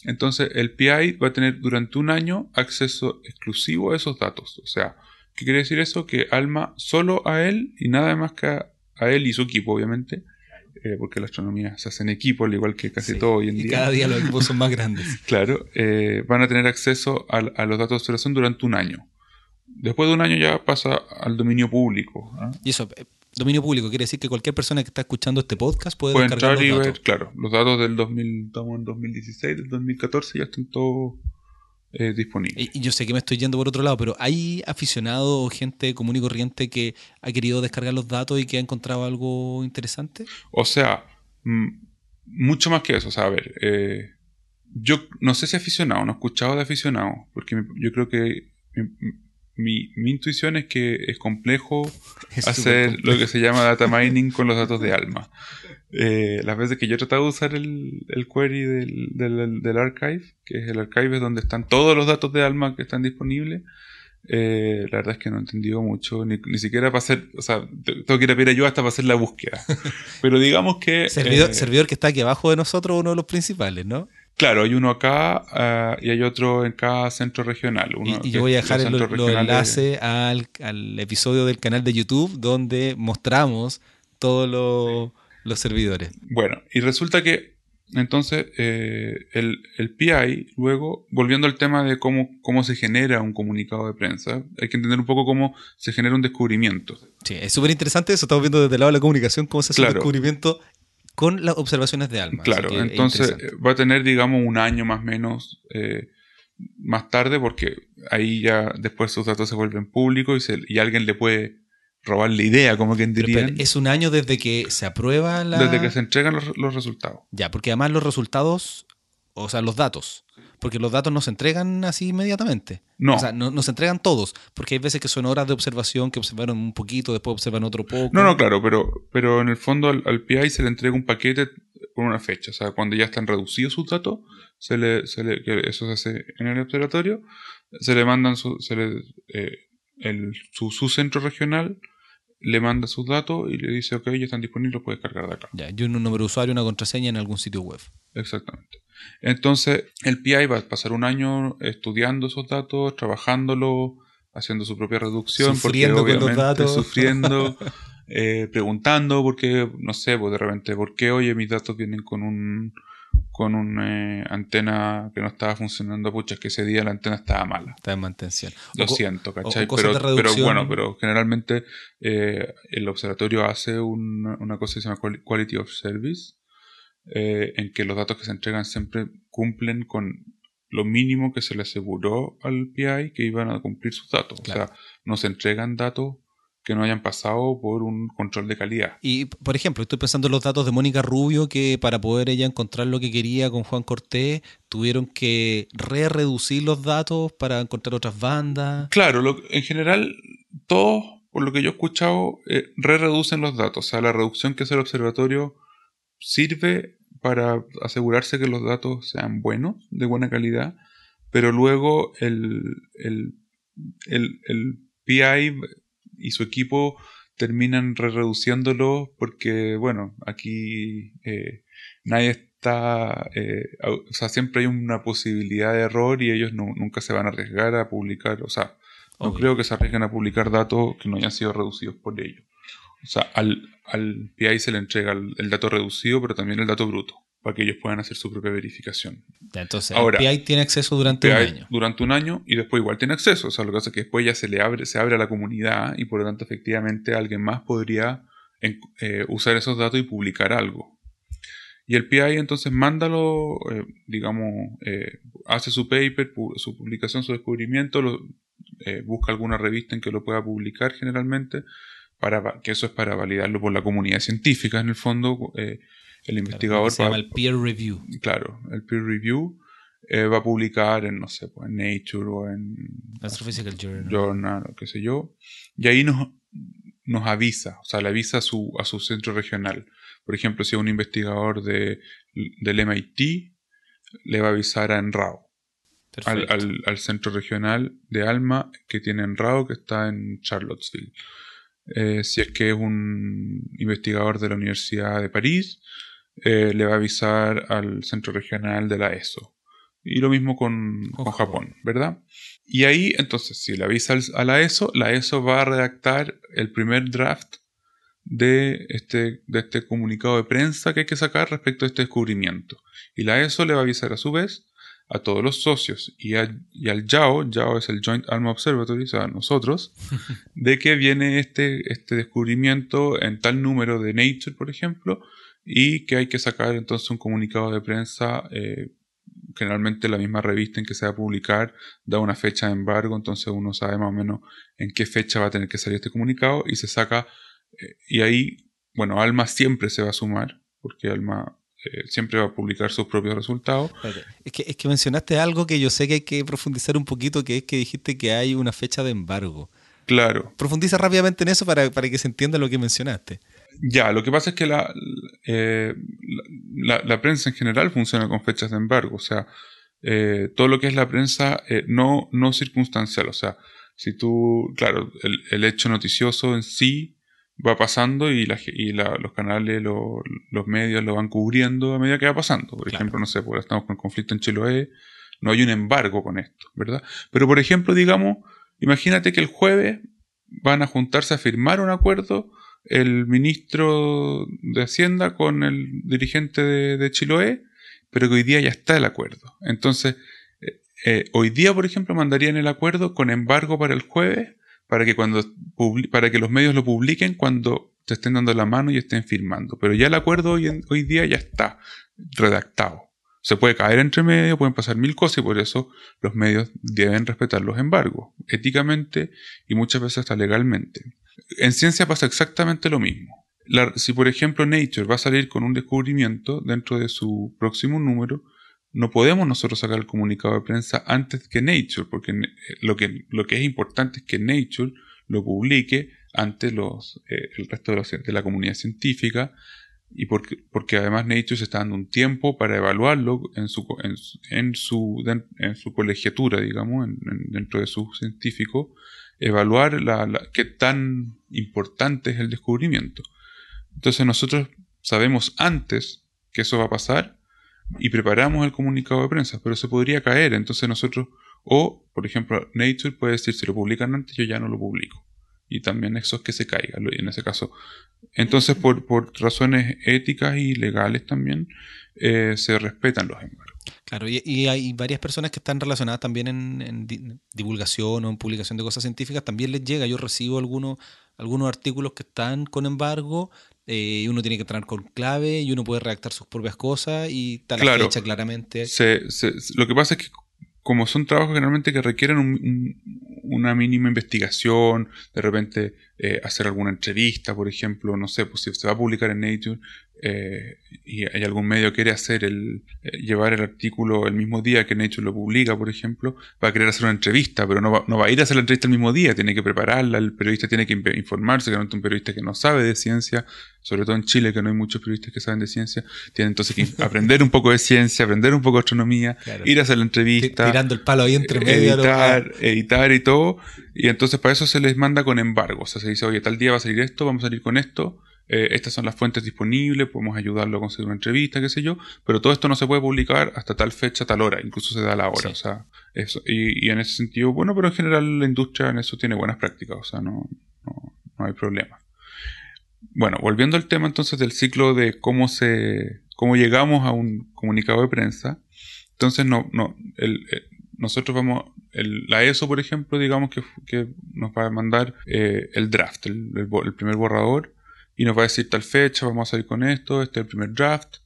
entonces el PI va a tener durante un año acceso exclusivo a esos datos. O sea, ¿Qué quiere decir eso? Que Alma solo a él y nada más que a, a él y su equipo, obviamente, eh, porque la astronomía se hace en equipo, al igual que casi Sí. todo hoy en Y día. cada día los equipos son más grandes. Claro, eh, van a tener acceso a, los datos de observación durante un año. Después de un año ya pasa al dominio público. ¿ah? Y eso, eh, dominio público, quiere decir que cualquier persona que está escuchando este podcast puede, Puede descargar entrar y los ver, datos. claro, los datos del 2000, estamos en 2016, del 2014 ya están todos eh, disponibles. Y y yo sé que me estoy yendo por otro lado, pero ¿hay aficionados o gente común y corriente que ha querido descargar los datos y que ha encontrado algo interesante? O sea, mm, mucho más que eso. O sea, a ver, eh, yo no sé si aficionado, no he escuchado de aficionado, porque yo creo que mi, mi- intuición es que es complejo Es hacer lo que se llama data mining con los datos de Alma. Eh, las veces que yo he tratado de usar el, el query del, del, del archive, que es el archive es donde están todos los datos de Alma que están disponibles, eh, la verdad es que no he entendido mucho, ni, ni siquiera para hacer, o sea, te- tengo que ir a pedir ayuda hasta para hacer la búsqueda. Pero digamos que... Servidor, eh, servidor que está aquí abajo de nosotros, uno de los principales, ¿no? Claro, hay uno acá ah, y hay otro en cada centro regional. Uno Y, y yo voy a dejar el- los enlaces al, al episodio del canal de YouTube donde mostramos todos los- los servidores. Bueno, y resulta que entonces eh, el, el PI, luego, volviendo al tema de cómo, cómo se genera un comunicado de prensa, hay que entender un poco cómo se genera un descubrimiento. Sí, es súper interesante eso. Estamos viendo desde el lado de la comunicación cómo se hace Claro. un descubrimiento con las observaciones de alma. claro, entonces eh, va a tener, digamos, un año más o menos eh, más tarde, porque ahí ya después sus datos se vuelven públicos y, se- y alguien le puede robar la idea, como quien Pero diría, es un año desde que se aprueba la. desde que se entregan los, los resultados. Ya, porque además los resultados, o sea, los datos, porque los datos no se entregan así inmediatamente. No. O sea, no, no se entregan todos, porque hay veces que son horas de observación que observaron un poquito, después observan otro poco. No, no, claro, pero, pero en el fondo al, al PI se le entrega un paquete con una fecha. O sea, cuando ya están reducidos sus datos, se le, se le, que eso se hace en el observatorio, se le mandan su, se le, eh, el, su, su centro regional le manda sus datos y le dice, ok, ya están disponibles, los puedes cargar de acá. Ya, y un número de usuario, una contraseña en algún sitio web. Exactamente. Entonces, el PI va a pasar un año estudiando esos datos, trabajándolo, haciendo su propia reducción, Sufriendo porque con los obviamente datos. sufriendo, eh, preguntando, porque, no sé, pues de repente, ¿por qué, oye, mis datos vienen con un con una antena que no estaba funcionando? Pucha, es que ese día la antena estaba mala. Está en mantención. Lo O siento, o ¿cachai? Pero, bueno, pero generalmente eh, el observatorio hace una, una cosa que se llama quali- Quality of Service, eh, en que los datos que se entregan siempre cumplen con lo mínimo que se le aseguró al PI que iban a cumplir sus datos. Claro. O sea, no se entregan datos que no hayan pasado por un control de calidad. Y, por ejemplo, estoy pensando en los datos de Mónica Rubio, que para poder ella encontrar lo que quería con Juan Cortés, tuvieron que re-reducir los datos para encontrar otras bandas. Claro, en general, todos, por lo que yo he escuchado, eh, re-reducen los datos. O sea, la reducción que hace el observatorio sirve para asegurarse que los datos sean buenos, de buena calidad, pero luego el, el, el, el PI y su equipo terminan re reduciéndolo porque, bueno, aquí eh, nadie está, eh, o sea, siempre hay una posibilidad de error y ellos nunca se van a arriesgar a publicar, o sea, no creo que se arriesguen a publicar datos que no hayan sido reducidos por ellos. O sea, al, al PI se le entrega el dato reducido, pero también el dato bruto para que ellos puedan hacer su propia verificación. entonces, Ahora, el PI tiene acceso durante un año. Durante un año y después igual tiene acceso. O sea, lo que pasa es que después ya se le abre, se abre a la comunidad y por lo tanto efectivamente alguien más podría eh, usar esos datos y publicar algo. Y el PI entonces mándalo, eh, digamos, eh, hace su paper, su publicación, su descubrimiento, lo, busca alguna revista en que lo pueda publicar generalmente, para que eso es para validarlo por la comunidad científica en el fondo el investigador se llama el peer review. Claro, el peer review eh, va a publicar en, no sé, pues, en Nature o en Astrophysical Journal. Journal o qué sé yo. Y ahí nos, nos avisa, o sea, le avisa a su, a su centro regional. Por ejemplo, si es un investigador de, del MIT, le va a avisar a NRAO. Al, al, al, centro regional de Alma que tiene NRAO, que está en Charlottesville. Eh, si es que es un investigador de la Universidad de París, eh, le va a avisar al centro regional de la ESO. Y lo mismo con, Japón, ¿verdad? Y ahí, entonces, si le avisa a la ESO, la ESO va a redactar el primer draft de este, de este comunicado de prensa que hay que sacar respecto a este descubrimiento. Y la ESO le va a avisar a su vez a todos los socios y, y al YAO, YAO es el Joint Alma Observatory, o sea, nosotros, de que viene este, este descubrimiento en tal número de Nature, por ejemplo, y que hay que sacar entonces un comunicado de prensa. Eh, generalmente la misma revista en que se va a publicar da una fecha de embargo, entonces uno sabe más o menos en qué fecha va a tener que salir este comunicado y se saca. Eh, y ahí, bueno, Alma siempre se va a sumar, porque Alma eh, siempre va a publicar sus propios resultados. Es que, es que mencionaste algo que yo sé que hay que profundizar un poquito, que es que dijiste que hay una fecha de embargo. Claro. Profundiza rápidamente en eso para, para que se entienda lo que mencionaste. Ya, lo que pasa es que eh, la, la, prensa en general funciona con fechas de embargo, o sea, eh, todo lo que es la prensa eh, no, no circunstancial, o sea, si tú, claro, el, el hecho noticioso en sí va pasando y, la, y los canales, los medios lo van cubriendo a medida que va pasando. Por ejemplo, no sé, porque estamos con el conflicto en Chiloé, no hay un embargo con esto, ¿verdad? Pero, por ejemplo, digamos, imagínate que el jueves van a juntarse a firmar un acuerdo el ministro de Hacienda con el dirigente de, Chiloé, pero que hoy día ya está el acuerdo. Entonces, eh, eh, hoy día, por ejemplo, mandarían el acuerdo con embargo para el jueves, para que, cuando, para que los medios lo publiquen cuando te estén dando la mano y estén firmando. Pero ya el acuerdo hoy, hoy día ya está redactado. Se puede caer entre medio, pueden pasar mil cosas y por eso los medios deben respetar los embargos, éticamente y muchas veces hasta legalmente. En ciencia pasa exactamente lo mismo. si por ejemplo Nature va a salir con un descubrimiento dentro de su próximo número, no podemos nosotros sacar el comunicado de prensa antes que Nature, porque lo que, lo que es importante es que Nature lo publique ante los, eh, el resto de, de, la comunidad científica y porque, porque además Nature se está dando un tiempo para evaluarlo en su, en, su, en su colegiatura, digamos, dentro de sus científicos evaluar la, qué tan importante es el descubrimiento. Entonces nosotros sabemos antes que eso va a pasar y preparamos el comunicado de prensa, pero se podría caer. Entonces nosotros, o por ejemplo, Nature puede decir, si lo publican antes, yo ya no lo publico. Y también eso es que se caiga, en ese caso. Entonces, por, por razones éticas y legales también, eh, se respetan los embargos. Claro, y, hay varias personas que están relacionadas también en, divulgación o en publicación de cosas científicas, también les llega, yo recibo algunos, algunos artículos que están con embargo, eh, y uno tiene que entrar con clave y uno puede redactar sus propias cosas y está la fecha claramente. lo que pasa es que como son trabajos generalmente que requieren un, una mínima investigación, de repente eh, hacer alguna entrevista, por ejemplo, no sé, pues si se va a publicar en Nature, eh, y hay algún medio que quiere hacer el eh, llevar el artículo el mismo día que Nature lo publica, por ejemplo, va a querer hacer una entrevista, pero no va, no va a ir a hacer la entrevista el mismo día, tiene que prepararla, el periodista tiene que informarse, que no es un periodista que no sabe de ciencia, sobre todo en Chile, que no hay muchos periodistas que saben de ciencia, tiene entonces que aprender un poco de ciencia, aprender un poco de astronomía, ir a hacer la entrevista, tirando el palo ahí entre medio, editar, editar y todo, y entonces para eso se les manda con embargo, o sea, se dice, oye, tal día va a salir esto, vamos a salir con esto, eh, estas son las fuentes disponibles, podemos ayudarlo a conseguir una entrevista, qué sé yo, pero todo esto no se puede publicar hasta tal fecha, tal hora, incluso se da la hora, o sea, eso, y, en ese sentido, bueno, pero en general la industria en eso tiene buenas prácticas, o sea, no, no, hay problema. Bueno, volviendo al tema entonces del ciclo de cómo se, cómo llegamos a un comunicado de prensa, entonces no, no, el, eh, nosotros vamos, el, la ESO, por ejemplo, digamos que, que nos va a mandar eh, el draft, el, el, primer borrador, y nos va a decir tal fecha, vamos a salir con esto, este es el primer draft,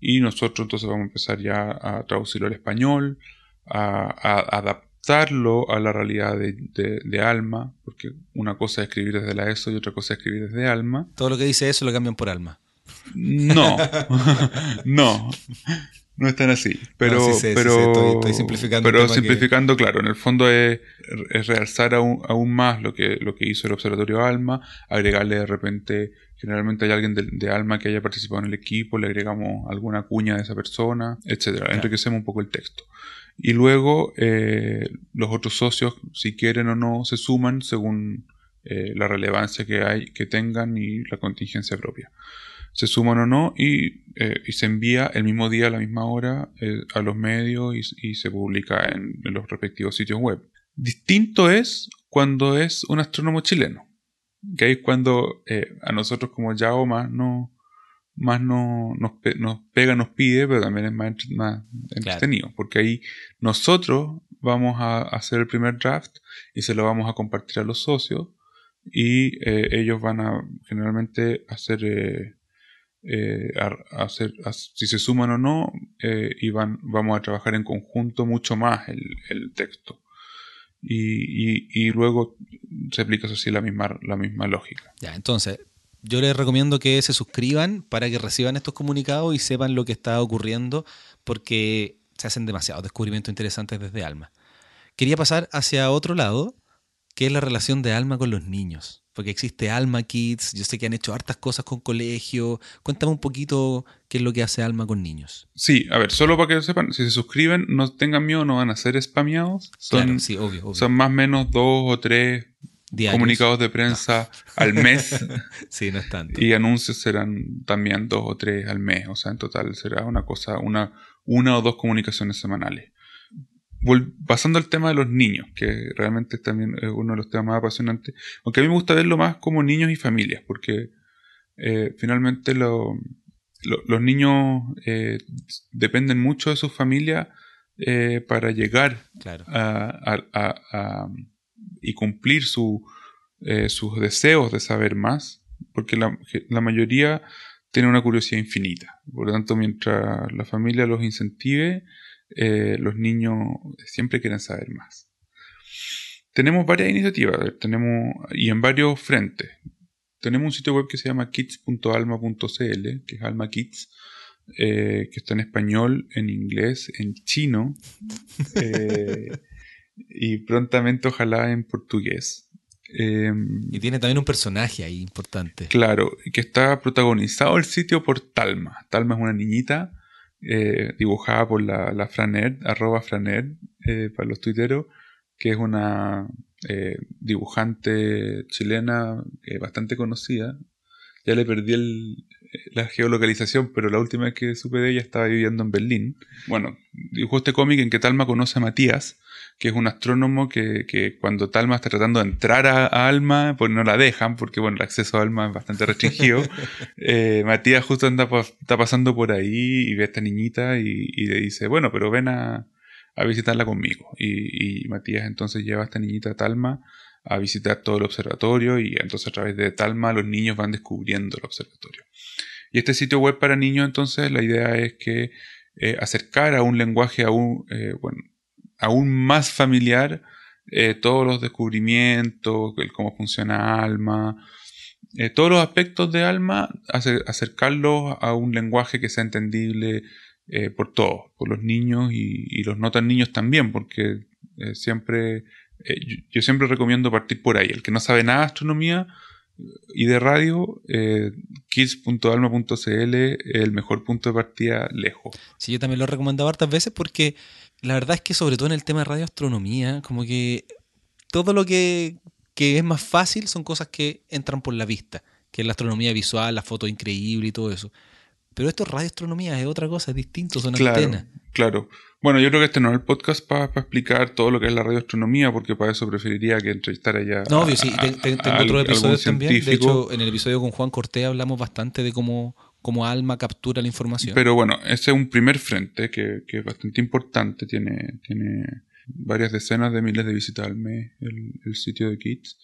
y nosotros entonces vamos a empezar ya a traducirlo al español, a, adaptarlo a la realidad de, Alma, porque una cosa es escribir desde la ESO y otra cosa es escribir desde Alma. Todo lo que dice eso lo cambian por Alma. No, no, no es tan así. Pero, pero, estoy, simplificando. Pero simplificando, claro, en el fondo es, realzar aún, aún, más lo que, lo que hizo el Observatorio Alma, agregarle de repente Generalmente hay alguien de, alma que haya participado en el equipo, le agregamos alguna cuña de esa persona, etcétera. Enriquecemos un poco el texto. Y luego eh, los otros socios, si quieren o no, se suman según eh, la relevancia que hay, que tengan y la contingencia propia. Se suman o no y, eh, se envía el mismo día a la misma hora a los medios y, se publica en los respectivos sitios web. Distinto es cuando es un astrónomo chileno que ahí es cuando eh, a nosotros como Yao más no más no, nos, nos, pega, nos pide, pero también es más, más entretenido, porque ahí nosotros vamos a hacer el primer draft y se lo vamos a compartir a los socios y eh, ellos van a generalmente hacer, eh, hacer si se suman o no y van, vamos a trabajar en conjunto mucho más el, el texto y, luego se aplica así la misma, la misma lógica. Ya, entonces, yo les recomiendo que se suscriban para que reciban estos comunicados y sepan lo que está ocurriendo, porque se hacen demasiados descubrimientos interesantes desde Alma. Quería pasar hacia otro lado, que es la relación de Alma con los niños porque existe Alma Kids, yo sé que han hecho hartas cosas con colegio. Cuéntame un poquito qué es lo que hace Alma con niños. Sí, a ver, solo para que lo sepan, si se suscriben, no tengan miedo, no van a ser spameados. Son, sí, obvio, Son más o menos dos o tres comunicados de prensa al mes. sí, no es tanto. Y anuncios serán también dos o tres al mes. O sea, en total será una cosa, una, una o dos comunicaciones semanales pasando al tema de los niños, que realmente también es uno de los temas más apasionantes, aunque a mí me gusta verlo más como niños y familias, porque eh, finalmente los niños eh, dependen mucho de su familia eh, para llegar a, y cumplir su, sus deseos de saber más, porque la, la mayoría tiene una curiosidad infinita. Por lo tanto, mientras la familia los incentive, eh, los niños siempre quieren saber más. Tenemos varias iniciativas, tenemos, y en varios frentes. Tenemos un sitio web que se llama kids.alma.cl, que es Alma Kids, eh, que está en español, en inglés, en chino, eh, y prontamente ojalá en portugués. Em, y tiene también un personaje ahí importante. Claro, que está protagonizado el sitio por Talma. Talma es una niñita eh, dibujada por la, la arroba Franer, eh, para los tuiteros, que es una eh, dibujante chilena bastante conocida. Ya le perdí el, la geolocalización, pero la última vez que supe de ella estaba viviendo en Berlín. Bueno, dibujó este cómic en que Talma conoce a Matías, que es un astrónomo que, que cuando Talma está tratando de entrar a, Alma, pues no la dejan, porque bueno, el acceso a Alma es bastante restringido. eh, Matías justo anda, está pasando por ahí y ve a esta niñita y, y le dice, bueno, pero ven a, a visitarla conmigo. Y, y, Matías entonces lleva a esta niñita a Talma a visitar todo el observatorio y entonces a través de Talma los niños van descubriendo el observatorio. Y este sitio web para niños entonces la idea es que eh, acercar a un lenguaje aún, eh, bueno, aún más familiar eh, todos los descubrimientos, el cómo funciona Alma, eh, todos los aspectos de Alma, acercarlos a un lenguaje que sea entendible eh, por todos, por los niños y, los no tan niños también, porque siempre, yo, siempre recomiendo partir por ahí. El que no sabe nada de astronomía, y de radio, eh, kids.alma.cl es el mejor punto de partida lejos. Sí, yo también lo he recomendado hartas veces porque la verdad es que sobre todo en el tema de radioastronomía, como que todo lo que, que es más fácil son cosas que entran por la vista, que es la astronomía visual, la foto increíble y todo eso. Pero esto es radioastronomía, es otra cosa, es distinto, son claro, antenas. Claro. Bueno, yo creo que este no es el podcast para explicar todo lo que es la radioastronomía, porque para eso preferiría que entrevistara ya. No, obvio, sí, tengo otro episodio también. De hecho, en el episodio con Juan Cortés hablamos bastante de cómo, cómo Alma captura la información. Pero bueno, ese es un primer frente que, que es bastante importante, tiene, tiene varias decenas de miles de visitas al mes el, el sitio de Kids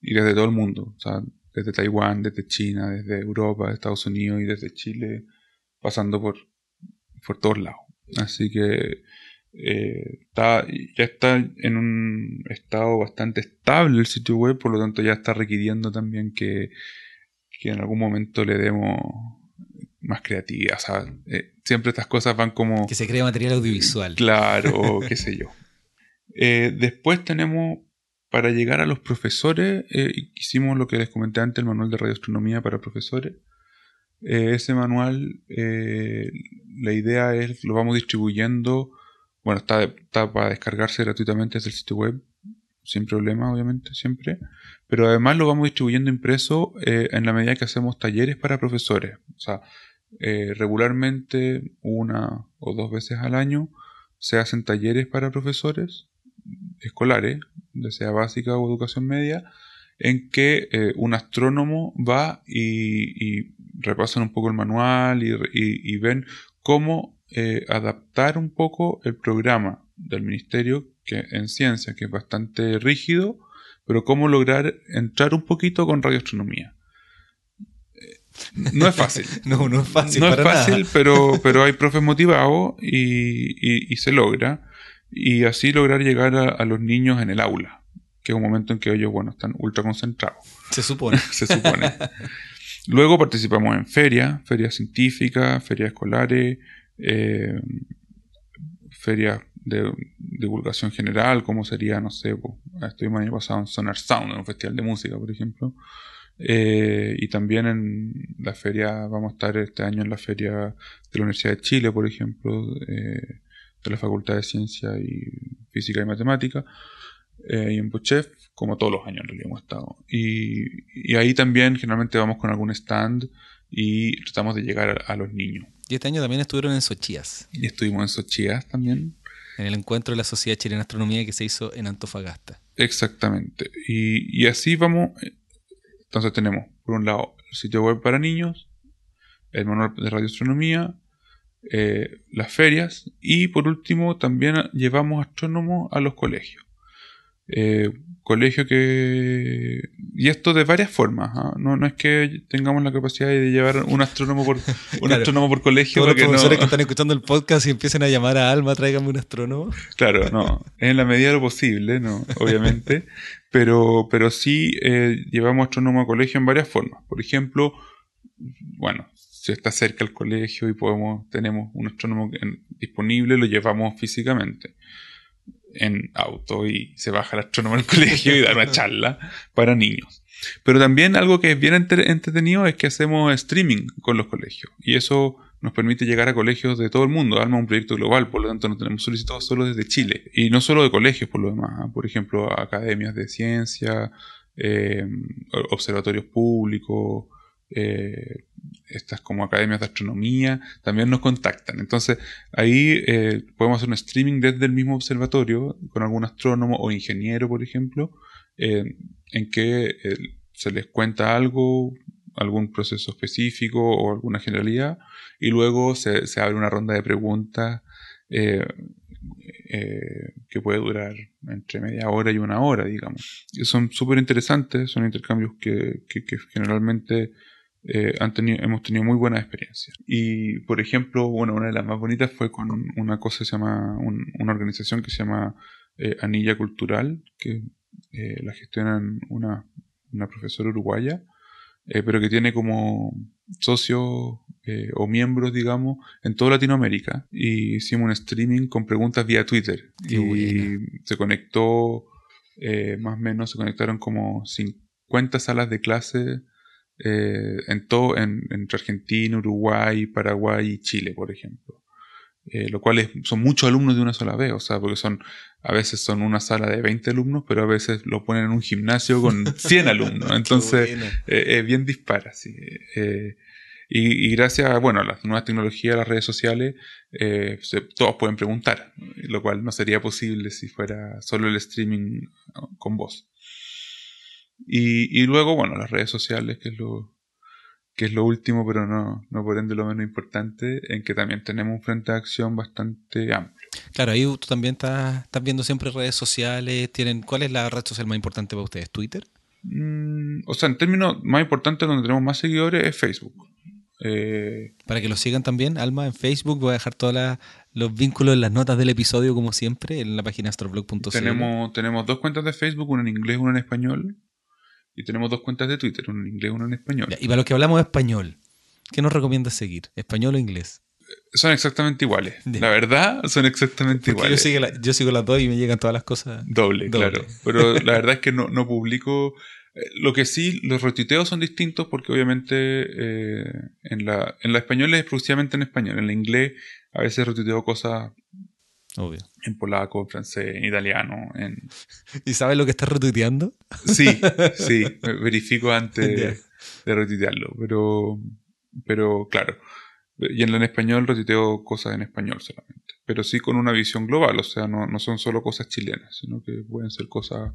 y desde todo el mundo. O sea, desde Taiwán, desde China, desde Europa, Estados Unidos y desde Chile, pasando por, por todos lados. Así que eh, está, ya está en un estado bastante estable el sitio web, por lo tanto ya está requiriendo también que, que en algún momento le demos más creatividad. O sea, eh, siempre estas cosas van como... Que se crea material audiovisual. Claro, qué sé yo. Eh, después tenemos para llegar a los profesores, eh, hicimos lo que les comenté antes, el manual de radioastronomía para profesores. Ese manual, la idea es, lo vamos distribuyendo, bueno, está, está, para descargarse gratuitamente desde el sitio web, sin problema, obviamente, siempre, pero además lo vamos distribuyendo impreso en la medida que hacemos talleres para profesores. O sea, regularmente una o dos veces al año se hacen talleres para profesores escolares, ya sea básica o educación media, en que eh, un astrónomo va y, repasan un poco el manual y, ven cómo eh, adaptar un poco el programa del ministerio que en ciencia, que es bastante rígido, pero cómo lograr entrar un poquito con radioastronomía. No es fácil. no, no es fácil. No es fácil, Pero, pero hay profes motivados y, y se logra y así lograr llegar a, los niños en el aula, que es un momento en que ellos, bueno, están ultra concentrados. Se supone. Se supone. Luego participamos en ferias, ferias científicas, ferias escolares, eh, ferias de divulgación general, como sería, no sé, estuvimos el año pasado en Sonar Sound, en un festival de música, por ejemplo. Eh, y también en la feria, vamos a estar este año en la feria de la Universidad de Chile, por ejemplo, eh, de la Facultad de Ciencia y Física y Matemática, eh, y en Bochef, como todos los años en realidad hemos estado. Y, ahí también generalmente vamos con algún stand y tratamos de llegar a, los niños. Y este año también estuvieron en Sochías. Y estuvimos en Sochías también. En el encuentro de la Sociedad Chilena de Astronomía que se hizo en Antofagasta. Exactamente. Y, así vamos. Eh, entonces tenemos, por un lado, el sitio web para niños, el manual de radioastronomía, eh, las ferias y por último también llevamos astrónomos a los colegios. Eh, colegio que... Y esto de varias formas. ¿ah? No, no es que tengamos la capacidad de llevar un astrónomo por, un astrónomo por colegio. Todos los profesores que están escuchando el podcast y empiecen a llamar a Alma, tráigame un astrónomo. Claro, no. En la medida de lo posible, no, obviamente. pero, pero sí eh, llevamos astrónomo a colegio en varias formas. Por ejemplo, bueno, si está cerca el colegio y podemos, tenemos un astrónomo disponible, lo llevamos físicamente en auto y se baja el astrónomo al colegio y da una charla para niños. Pero también algo que es bien entretenido es que hacemos streaming con los colegios y eso nos permite llegar a colegios de todo el mundo. Alma un proyecto global, por lo tanto no tenemos solicitados solo desde Chile y no solo de colegios por lo demás, ¿ah? por ejemplo academias de ciencia, eh, observatorios públicos, eh, estas como academias de astronomía, también nos contactan. Entonces ahí eh, podemos hacer un streaming desde el mismo observatorio con algún astrónomo o ingeniero, por ejemplo, eh, en que eh, se les cuenta algo, algún proceso específico o alguna generalidad, y luego se, abre una ronda de preguntas que puede durar entre media hora y una hora, digamos. Son súper interesantes, son intercambios que, que generalmente eh, han tenido, hemos tenido muy buenas experiencias. Y, por ejemplo, bueno, una de las más bonitas fue con una cosa que se llama, una organización que se llama eh, Anilla Cultural, que eh, la gestionan una, una profesora uruguaya, pero que tiene como socios o miembros, digamos, en toda Latinoamérica. Y hicimos un streaming con preguntas vía Twitter. Qué y buena. se conectó, más o menos, se conectaron como 50 salas de clase eh, en todo, en, entre Argentina, Uruguay, Paraguay y Chile, por ejemplo. Eh, lo cual es- son muchos alumnos de una sola vez, o sea, porque son, a veces son una sala de 20 alumnos, pero a veces lo ponen en un gimnasio con 100 alumnos. Entonces, eh, es bien dispara, sí. Eh, y, y gracias bueno, a las nuevas tecnologías, a las redes sociales, eh, se- todos pueden preguntar, lo cual no sería posible si fuera solo el streaming con voz. Y, y luego, bueno, las redes sociales, que es lo, que es lo último, pero no, no por ende lo menos importante, en que también tenemos un frente de acción bastante amplio. Claro, ahí tú también estás, estás viendo siempre redes sociales. Tienen, ¿Cuál es la red social más importante para ustedes? ¿Twitter? Mm, o sea, en términos más importantes, donde tenemos más seguidores es Facebook. Eh, Para que lo sigan también, Alma, en Facebook. Voy a dejar todos los vínculos en las notas del episodio, como siempre, en la página astroblog.cl. Tenemos, tenemos dos cuentas de Facebook, una en inglés y una en español. Y tenemos dos cuentas de Twitter, una en inglés y una en español. Ya, y para los que hablamos español, ¿qué nos recomiendas seguir? ¿Español o inglés? Son exactamente iguales. Ya. La verdad, son exactamente Porque yo iguales. sigo, la- yo sigo las dos y me llegan todas las cosas. Doble, Doble. claro. Pero la verdad es que no, no publico. eh, Lo que sí, los retuiteos son distintos porque obviamente eh, en, la, en la español es exclusivamente en español. En la inglés a veces retuiteo cosas Obvio. en polaco, en francés, en italiano. En... ¿Y sabes lo que estás retuiteando? Sí, sí, verifico antes de, de retuitearlo. Pero, pero claro. Y en, en español retuiteo cosas en español solamente. Pero sí con una visión global. O sea, no, no son solo cosas chilenas, sino que pueden ser cosas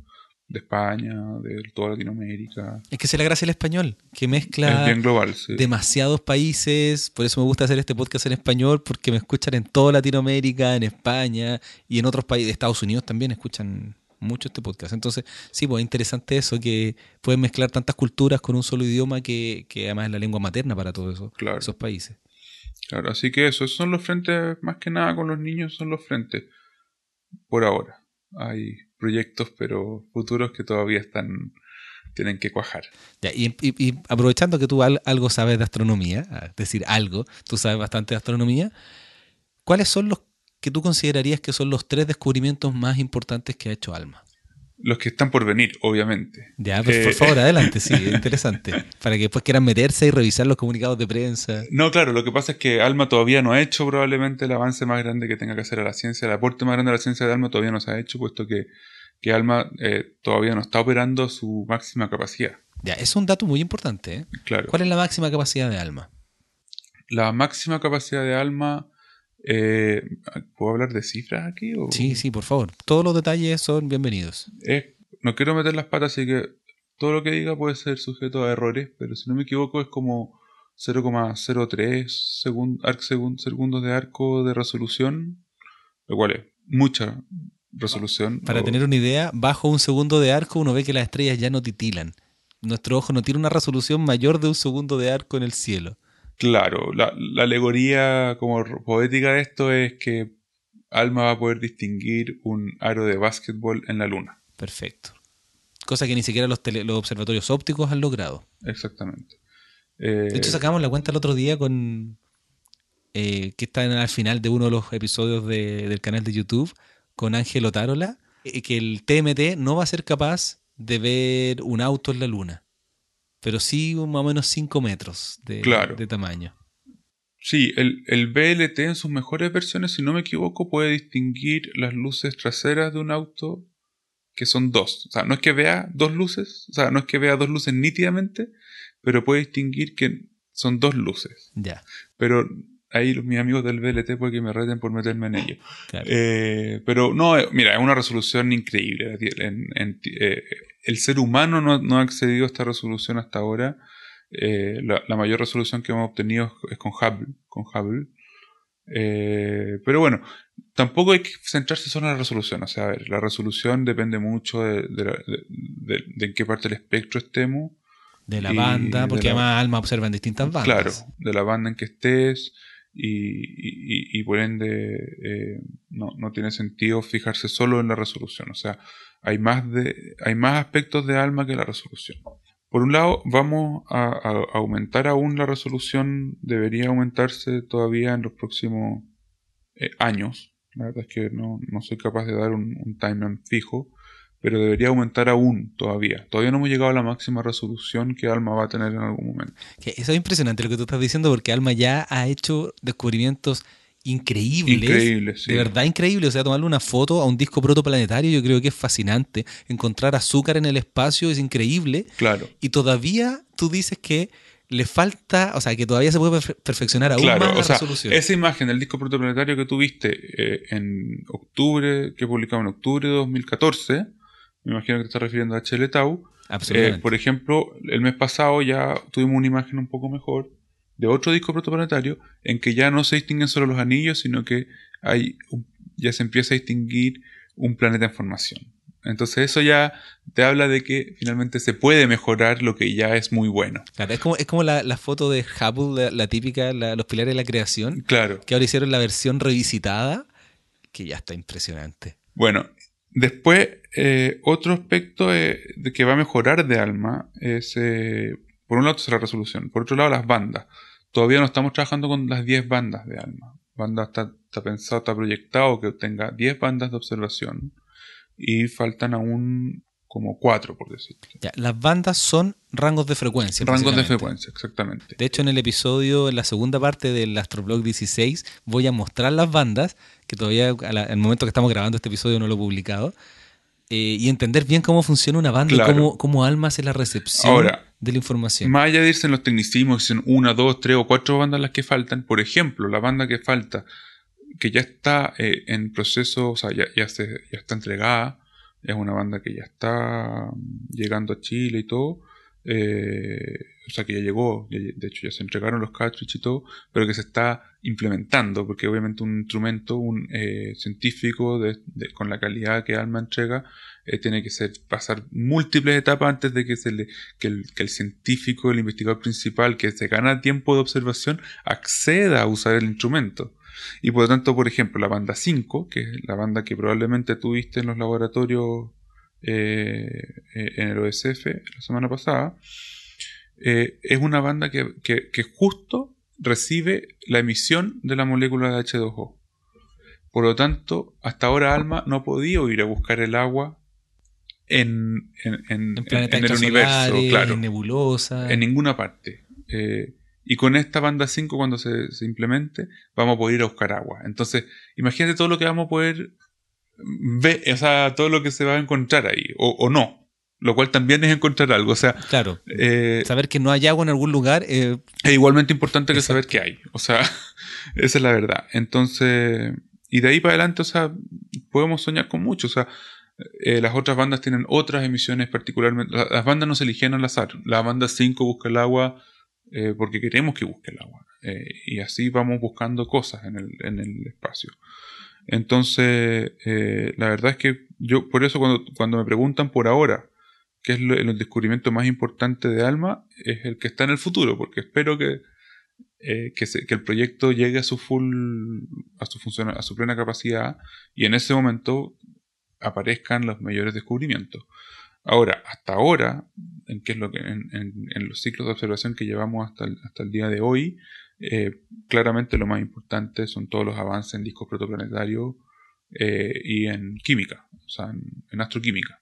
de España, de toda Latinoamérica. Es que se le gracia el español, que Es mezcla bien global, sí. demasiados países. Por eso me gusta hacer este podcast en español, porque me escuchan en toda Latinoamérica, en España y en otros países. Estados Unidos también escuchan mucho este podcast. Entonces, sí, pues es interesante eso, que pueden mezclar tantas culturas con un solo idioma que, que además es la lengua materna para todos esos, Claro. esos países. Claro, así que eso, esos son los frentes, más que nada con los niños son los frentes. Por ahora. Hay proyectos, pero futuros que todavía están, tienen que cuajar. Ya, y, y- aprovechando que tú al- algo sabes de astronomía, es decir, algo, tú sabes bastante de astronomía, ¿cuáles son los que tú considerarías que son los tres descubrimientos más importantes que ha hecho Alma? Los que están por venir, obviamente. Ya, pues, Eh, por favor, adelante, sí, es interesante. Para que después quieran meterse y revisar los comunicados de prensa. No, claro, lo que pasa es que Alma todavía no ha hecho probablemente el avance más grande que tenga que hacer a la ciencia. El aporte más grande a la ciencia de Alma todavía no se ha hecho, puesto que, que Alma eh, todavía no está operando su máxima capacidad. Ya, es un dato muy importante. ¿eh? Claro. ¿Cuál es la máxima capacidad de Alma? La máxima capacidad de Alma. Eh, ¿Puedo hablar de cifras aquí? O? Sí, sí, por favor. Todos los detalles son bienvenidos. Es- no quiero meter las patas, así que todo lo que diga puede ser sujeto a errores, pero si no me equivoco es como 0,03 segun- arc segun- segundos de arco de resolución, lo cual es mucha resolución. Para O- tener una idea, bajo un segundo de arco uno ve que las estrellas ya no titilan. Nuestro ojo no tiene una resolución mayor de un segundo de arco en el cielo. Claro, la, la alegoría como poética de esto es que Alma va a poder distinguir un aro de básquetbol en la luna. Perfecto. Cosa que ni siquiera los, tele- los observatorios ópticos han logrado. Exactamente. Eh, De hecho, sacamos la cuenta el otro día con. eh, que está en- al final de uno de los episodios de- del canal de YouTube, con Ángel Otárola, eh, que el TMT no va a ser capaz de ver un auto en la luna. Pero sí un- más o menos 5 metros de, Claro. de tamaño. Sí, el, el BLT en sus mejores versiones, si no me equivoco, puede distinguir las luces traseras de un auto que son dos. O sea, no es que vea dos luces, o sea, no es que vea dos luces nítidamente, pero puede distinguir que son dos luces. Ya, Pero ahí mis amigos del BLT puede que me reten por meterme en ello. claro. Eh, pero no, eh, mira, es una resolución increíble. En- en- eh, el ser humano no, no ha accedido a esta resolución hasta ahora. Eh, la, la mayor resolución que hemos obtenido es con Hubble. Con Hubble. Pero bueno, tampoco hay que centrarse solo en la resolución. O sea, a ver, la resolución depende mucho de, de la- de- de- de en qué parte del espectro estemos. de la banda, porque la- además Alma observa en distintas bandas. Claro, de la banda en que estés. Y, y, por ende eh, no, no, tiene sentido fijarse solo en la resolución. O sea, hay más, de, hay más aspectos de alma que la resolución. Por un lado, vamos a, aumentar aún la resolución, debería aumentarse todavía en los próximos eh, años. La verdad es que no, no soy capaz de dar un, un timeline fijo, pero debería aumentar aún todavía. Todavía no hemos llegado a la máxima resolución que Alma va a tener en algún momento. eso es impresionante lo que tú estás diciendo, porque Alma ya ha hecho descubrimientos increíbles. Increíbles, sí. De verdad increíbles. O sea, tomarle una foto a un disco protoplanetario yo creo que es fascinante. Encontrar azúcar en el espacio es increíble. Claro. Y todavía tú dices que le falta, o sea, que todavía se puede perfeccionar aún más la resolución. Esa imagen del disco protoplanetario que tuviste eh, en octubre, que publicado en octubre de 2014, me imagino que te estás refiriendo a HL Tau. Eh, por ejemplo, el mes pasado ya tuvimos una imagen un poco mejor de otro disco protoplanetario en que ya no se distinguen solo los anillos, sino que hay ya se empieza a distinguir un planeta en formación. Entonces eso ya te habla de que finalmente se puede mejorar lo que ya es muy bueno. Claro, es como, es como la, foto de Hubble, la, típica, los pilares de la creación. Claro. Que ahora hicieron la versión revisitada, que ya está impresionante. Bueno, Después, eh, otro aspecto eh, que va a mejorar de Alma es, eh, por un lado, la resolución. Por otro lado, las bandas. Todavía no estamos trabajando con las 10 bandas de Alma. Banda está, está pensado, está proyectado que tenga 10 bandas de observación y faltan aún como 4, por decirlo. Ya, las bandas son rangos de frecuencia. Rangos de frecuencia, exactamente. De hecho, en el episodio, en la segunda parte del Astroblog 16, voy a mostrar las bandas, que todavía en el momento que estamos grabando este episodio no lo he publicado, eh, y entender bien cómo funciona una banda y cómo, Alma hace la recepción de la información. Más allá de irse en los tecnicismos, son una, dos, tres o cuatro bandas las que faltan, por ejemplo, la banda que falta, que ya está eh, en proceso, o sea, ya, ya, se, ya está entregada, es una banda que ya está llegando a Chile y todo, eh, o sea que ya llegó, de hecho ya se entregaron los cartridges y todo, pero que se está implementando, porque obviamente un instrumento un eh, científico con la calidad que Alma entrega eh, tiene que ser, pasar múltiples etapas antes de que, se le, que el científico, el investigador principal, que se gana tiempo de observación, acceda a usar el instrumento. Y por lo tanto, por ejemplo, la banda 5, que es la banda que probablemente tuviste en los laboratorios eh, eh, en el OSF la semana pasada, eh, es una banda que, justo recibe la emisión de la molécula de H2O. Por lo tanto, hasta ahora Alma no ha podido ir a buscar el agua en, en, el universo, claro, en nebulosa. En ninguna parte. Y con esta banda 5, cuando se, se, implemente, vamos a poder ir a buscar agua. Entonces, imagínate todo lo que vamos a poder ve, o sea, todo lo que se va a encontrar ahí, o, no. Lo cual también es encontrar algo. O sea, claro. Eh, saber que no hay agua en algún lugar eh, es igualmente importante que saber que hay. O sea, esa es la verdad. Entonces, y de ahí para adelante, o sea, podemos soñar con mucho. O sea, eh, las otras bandas tienen otras emisiones particularmente. Las bandas no se eligieron al azar. La banda 5 busca el agua porque queremos que busque el agua. y así vamos buscando cosas en el, en el espacio. Entonces, eh, la verdad es que yo, por eso cuando, cuando me preguntan por ahora qué es el descubrimiento más importante de Alma, es el que está en el futuro, porque espero que, eh, que, el proyecto llegue a su full, a su función, a su plena capacidad y en ese momento aparezcan los mayores descubrimientos. Ahora, hasta ahora, en, qué es lo que, en, en, los ciclos de observación que llevamos hasta hasta el día de hoy, eh, claramente lo más importante son todos los avances en discos protoplanetarios eh, y en química, o sea, en, astroquímica.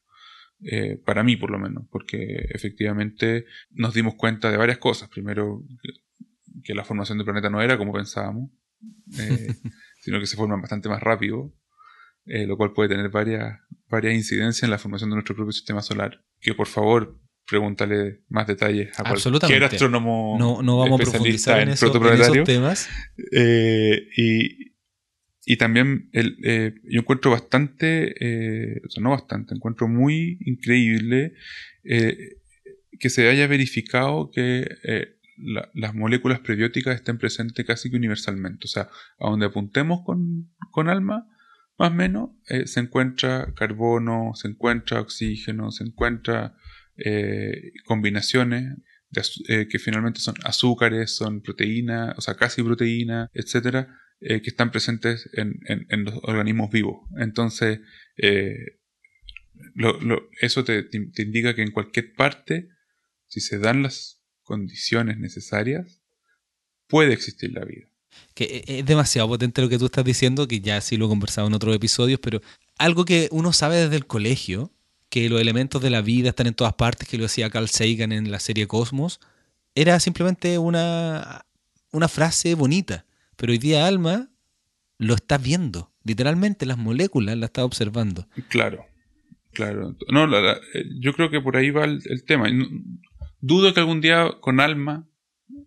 Eh, para mí, por lo menos, porque efectivamente nos dimos cuenta de varias cosas. Primero, que, la formación del planeta no era como pensábamos, sino que se forman bastante más rápido, lo cual puede tener varias, varias incidencias en la formación de nuestro propio sistema solar. Que por favor, pregúntale más detalles a cualquier astrónomo. No, no vamos a profundizar en, esos temas. Eh, y, y, también el, eh, yo encuentro bastante, eh, o sea, no bastante, encuentro muy increíble que se haya verificado que las moléculas prebióticas estén presentes casi que universalmente. O sea, a donde apuntemos con, con alma, más o menos, se encuentra carbono, se encuentra oxígeno, se encuentra eh, combinaciones eh, que finalmente son azúcares, son proteínas, o sea, casi proteína, etcétera, eh, que están presentes en, los organismos vivos. Entonces, eso te, te, indica que en cualquier parte, si se dan las condiciones necesarias, puede existir la vida. Que es demasiado potente lo que tú estás diciendo, que ya sí lo he conversado en otros episodios, pero algo que uno sabe desde el colegio, que los elementos de la vida están en todas partes, que lo decía Carl Sagan en la serie Cosmos, era simplemente una, una frase bonita. Pero hoy día Alma lo está viendo. Literalmente las moléculas la está observando. Claro, claro. No, yo creo que por ahí va el, tema. Dudo que algún día con Alma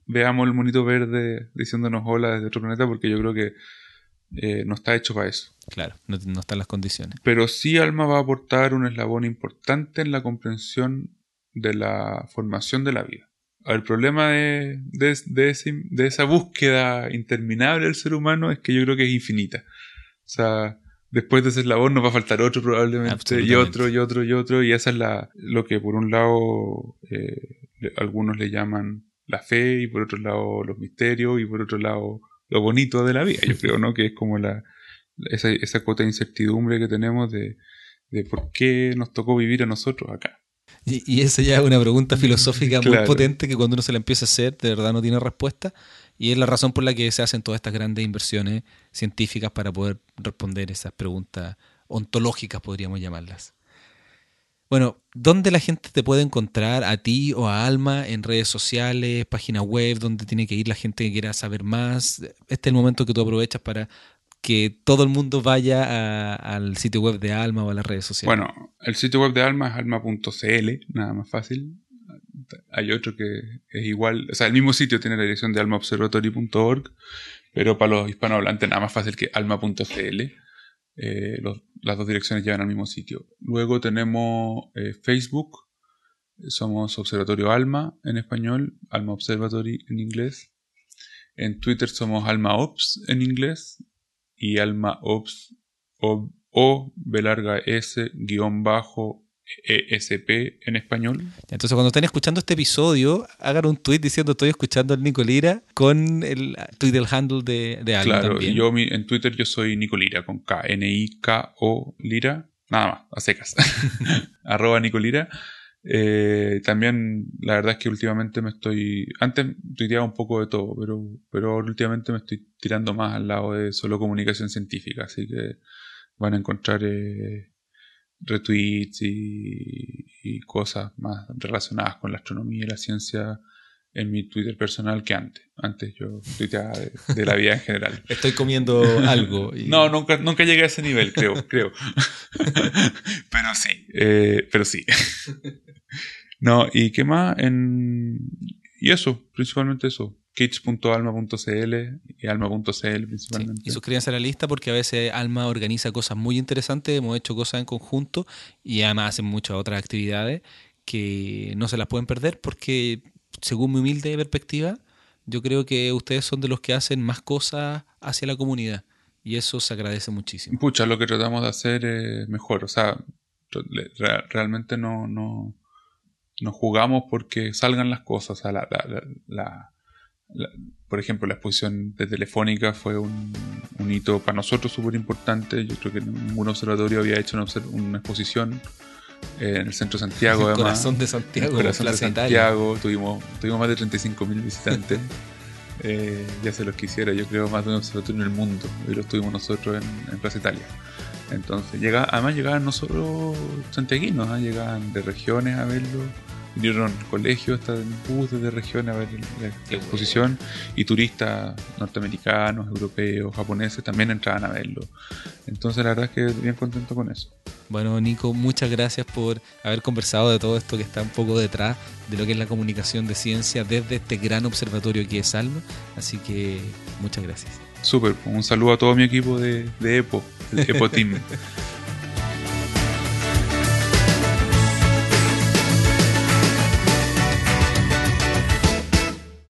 veamos el monito verde diciéndonos hola desde otro planeta porque yo creo que eh, no está hecho para eso. Claro, no, están las condiciones. Pero sí Alma va a aportar un eslabón importante en la comprensión de la formación de la vida. El problema de, de, esa búsqueda interminable del ser humano es que yo creo que es infinita. O sea, después de ese eslabón nos va a faltar otro probablemente, y otro, y otro, y otro, y esa es la, lo que por un lado eh, algunos le llaman la fe, y por otro lado los misterios, y por otro lado lo bonito de la vida, yo creo, ¿no? Que es como la, esa, esa cuota de incertidumbre que tenemos de, de por qué nos tocó vivir a nosotros acá. Y, y esa ya es una pregunta filosófica muy potente que cuando uno se la empieza a hacer, de verdad no tiene respuesta. Y es la razón por la que se hacen todas estas grandes inversiones científicas para poder responder esas preguntas ontológicas, podríamos llamarlas. Bueno, ¿dónde la gente te puede encontrar a ti o a Alma en redes sociales, página web, dónde tiene que ir la gente que quiera saber más? Este es el momento que tú aprovechas para que todo el mundo vaya al sitio web de Alma o a las redes sociales. Bueno, el sitio web de Alma es alma.cl, nada más fácil. Hay otro que es igual, o sea, el mismo sitio tiene la dirección de almaobservatory.org, pero para los hispanohablantes nada más fácil que alma.cl. Eh, las dos direcciones llevan al mismo sitio. Luego tenemos eh, Facebook, somos Observatorio Alma en español, Alma Observatory en inglés. En Twitter somos Alma Ops en inglés y Alma Ops o, o B larga S guion bajo ESP en español. Entonces, cuando estén escuchando este episodio, hagan un tweet diciendo estoy escuchando al Nico Lira con el tweet del handle de, de Alma. Claro, yo en Twitter yo soy Nico Lira con K, N-I-K-O Lira, nada más, a secas. Arroba Nico Lira. Eh, también la verdad es que últimamente me estoy. Antes tuiteaba un poco de todo, pero, pero últimamente me estoy tirando más al lado de solo comunicación científica, así que van a encontrar. Eh, retweets y, cosas más relacionadas con la astronomía y la ciencia en mi Twitter personal que antes. Antes yo tuiteaba de, la vida en general. Estoy comiendo algo. No, nunca, nunca llegué a ese nivel, creo, creo. pero sí, eh, pero sí. no, ¿y qué más? En... Y eso, principalmente eso kits.alma.cl y alma.cl principalmente. y suscríbanse a la lista porque a veces Alma organiza cosas muy interesantes, hemos hecho cosas en conjunto y además hacen muchas otras actividades que no se las pueden perder porque según mi humilde perspectiva, yo creo que ustedes son de los que hacen más cosas hacia la comunidad y eso se agradece muchísimo. Pucha, lo que tratamos de hacer es mejor, o sea, realmente no, no, no jugamos porque salgan las cosas, o sea, la, la por ejemplo, la exposición de Telefónica fue un, hito para nosotros súper importante. Yo creo que ningún observatorio había hecho una, exposición eh, en el centro de Santiago. El corazón de Santiago. El corazón de Santiago. Tuvimos, tuvimos más de 35.000 visitantes. eh, ya se los quisiera, yo creo más de un observatorio en el mundo. Y lo tuvimos nosotros en, Plaza Italia. Entonces, llega, además llegaban no solo santiaguinos, ¿eh? llegaban de regiones a verlo vinieron colegios, hasta buses de región a ver la, exposición y turistas norteamericanos, europeos, japoneses también entraban a verlo. Entonces la verdad es que bien contento con eso. Bueno, Nico, muchas gracias por haber conversado de todo esto que está un poco detrás de lo que es la comunicación de ciencia desde este gran observatorio que es Alma. Así que muchas gracias. Súper, un saludo a todo mi equipo de, de EPO, el EPO Team.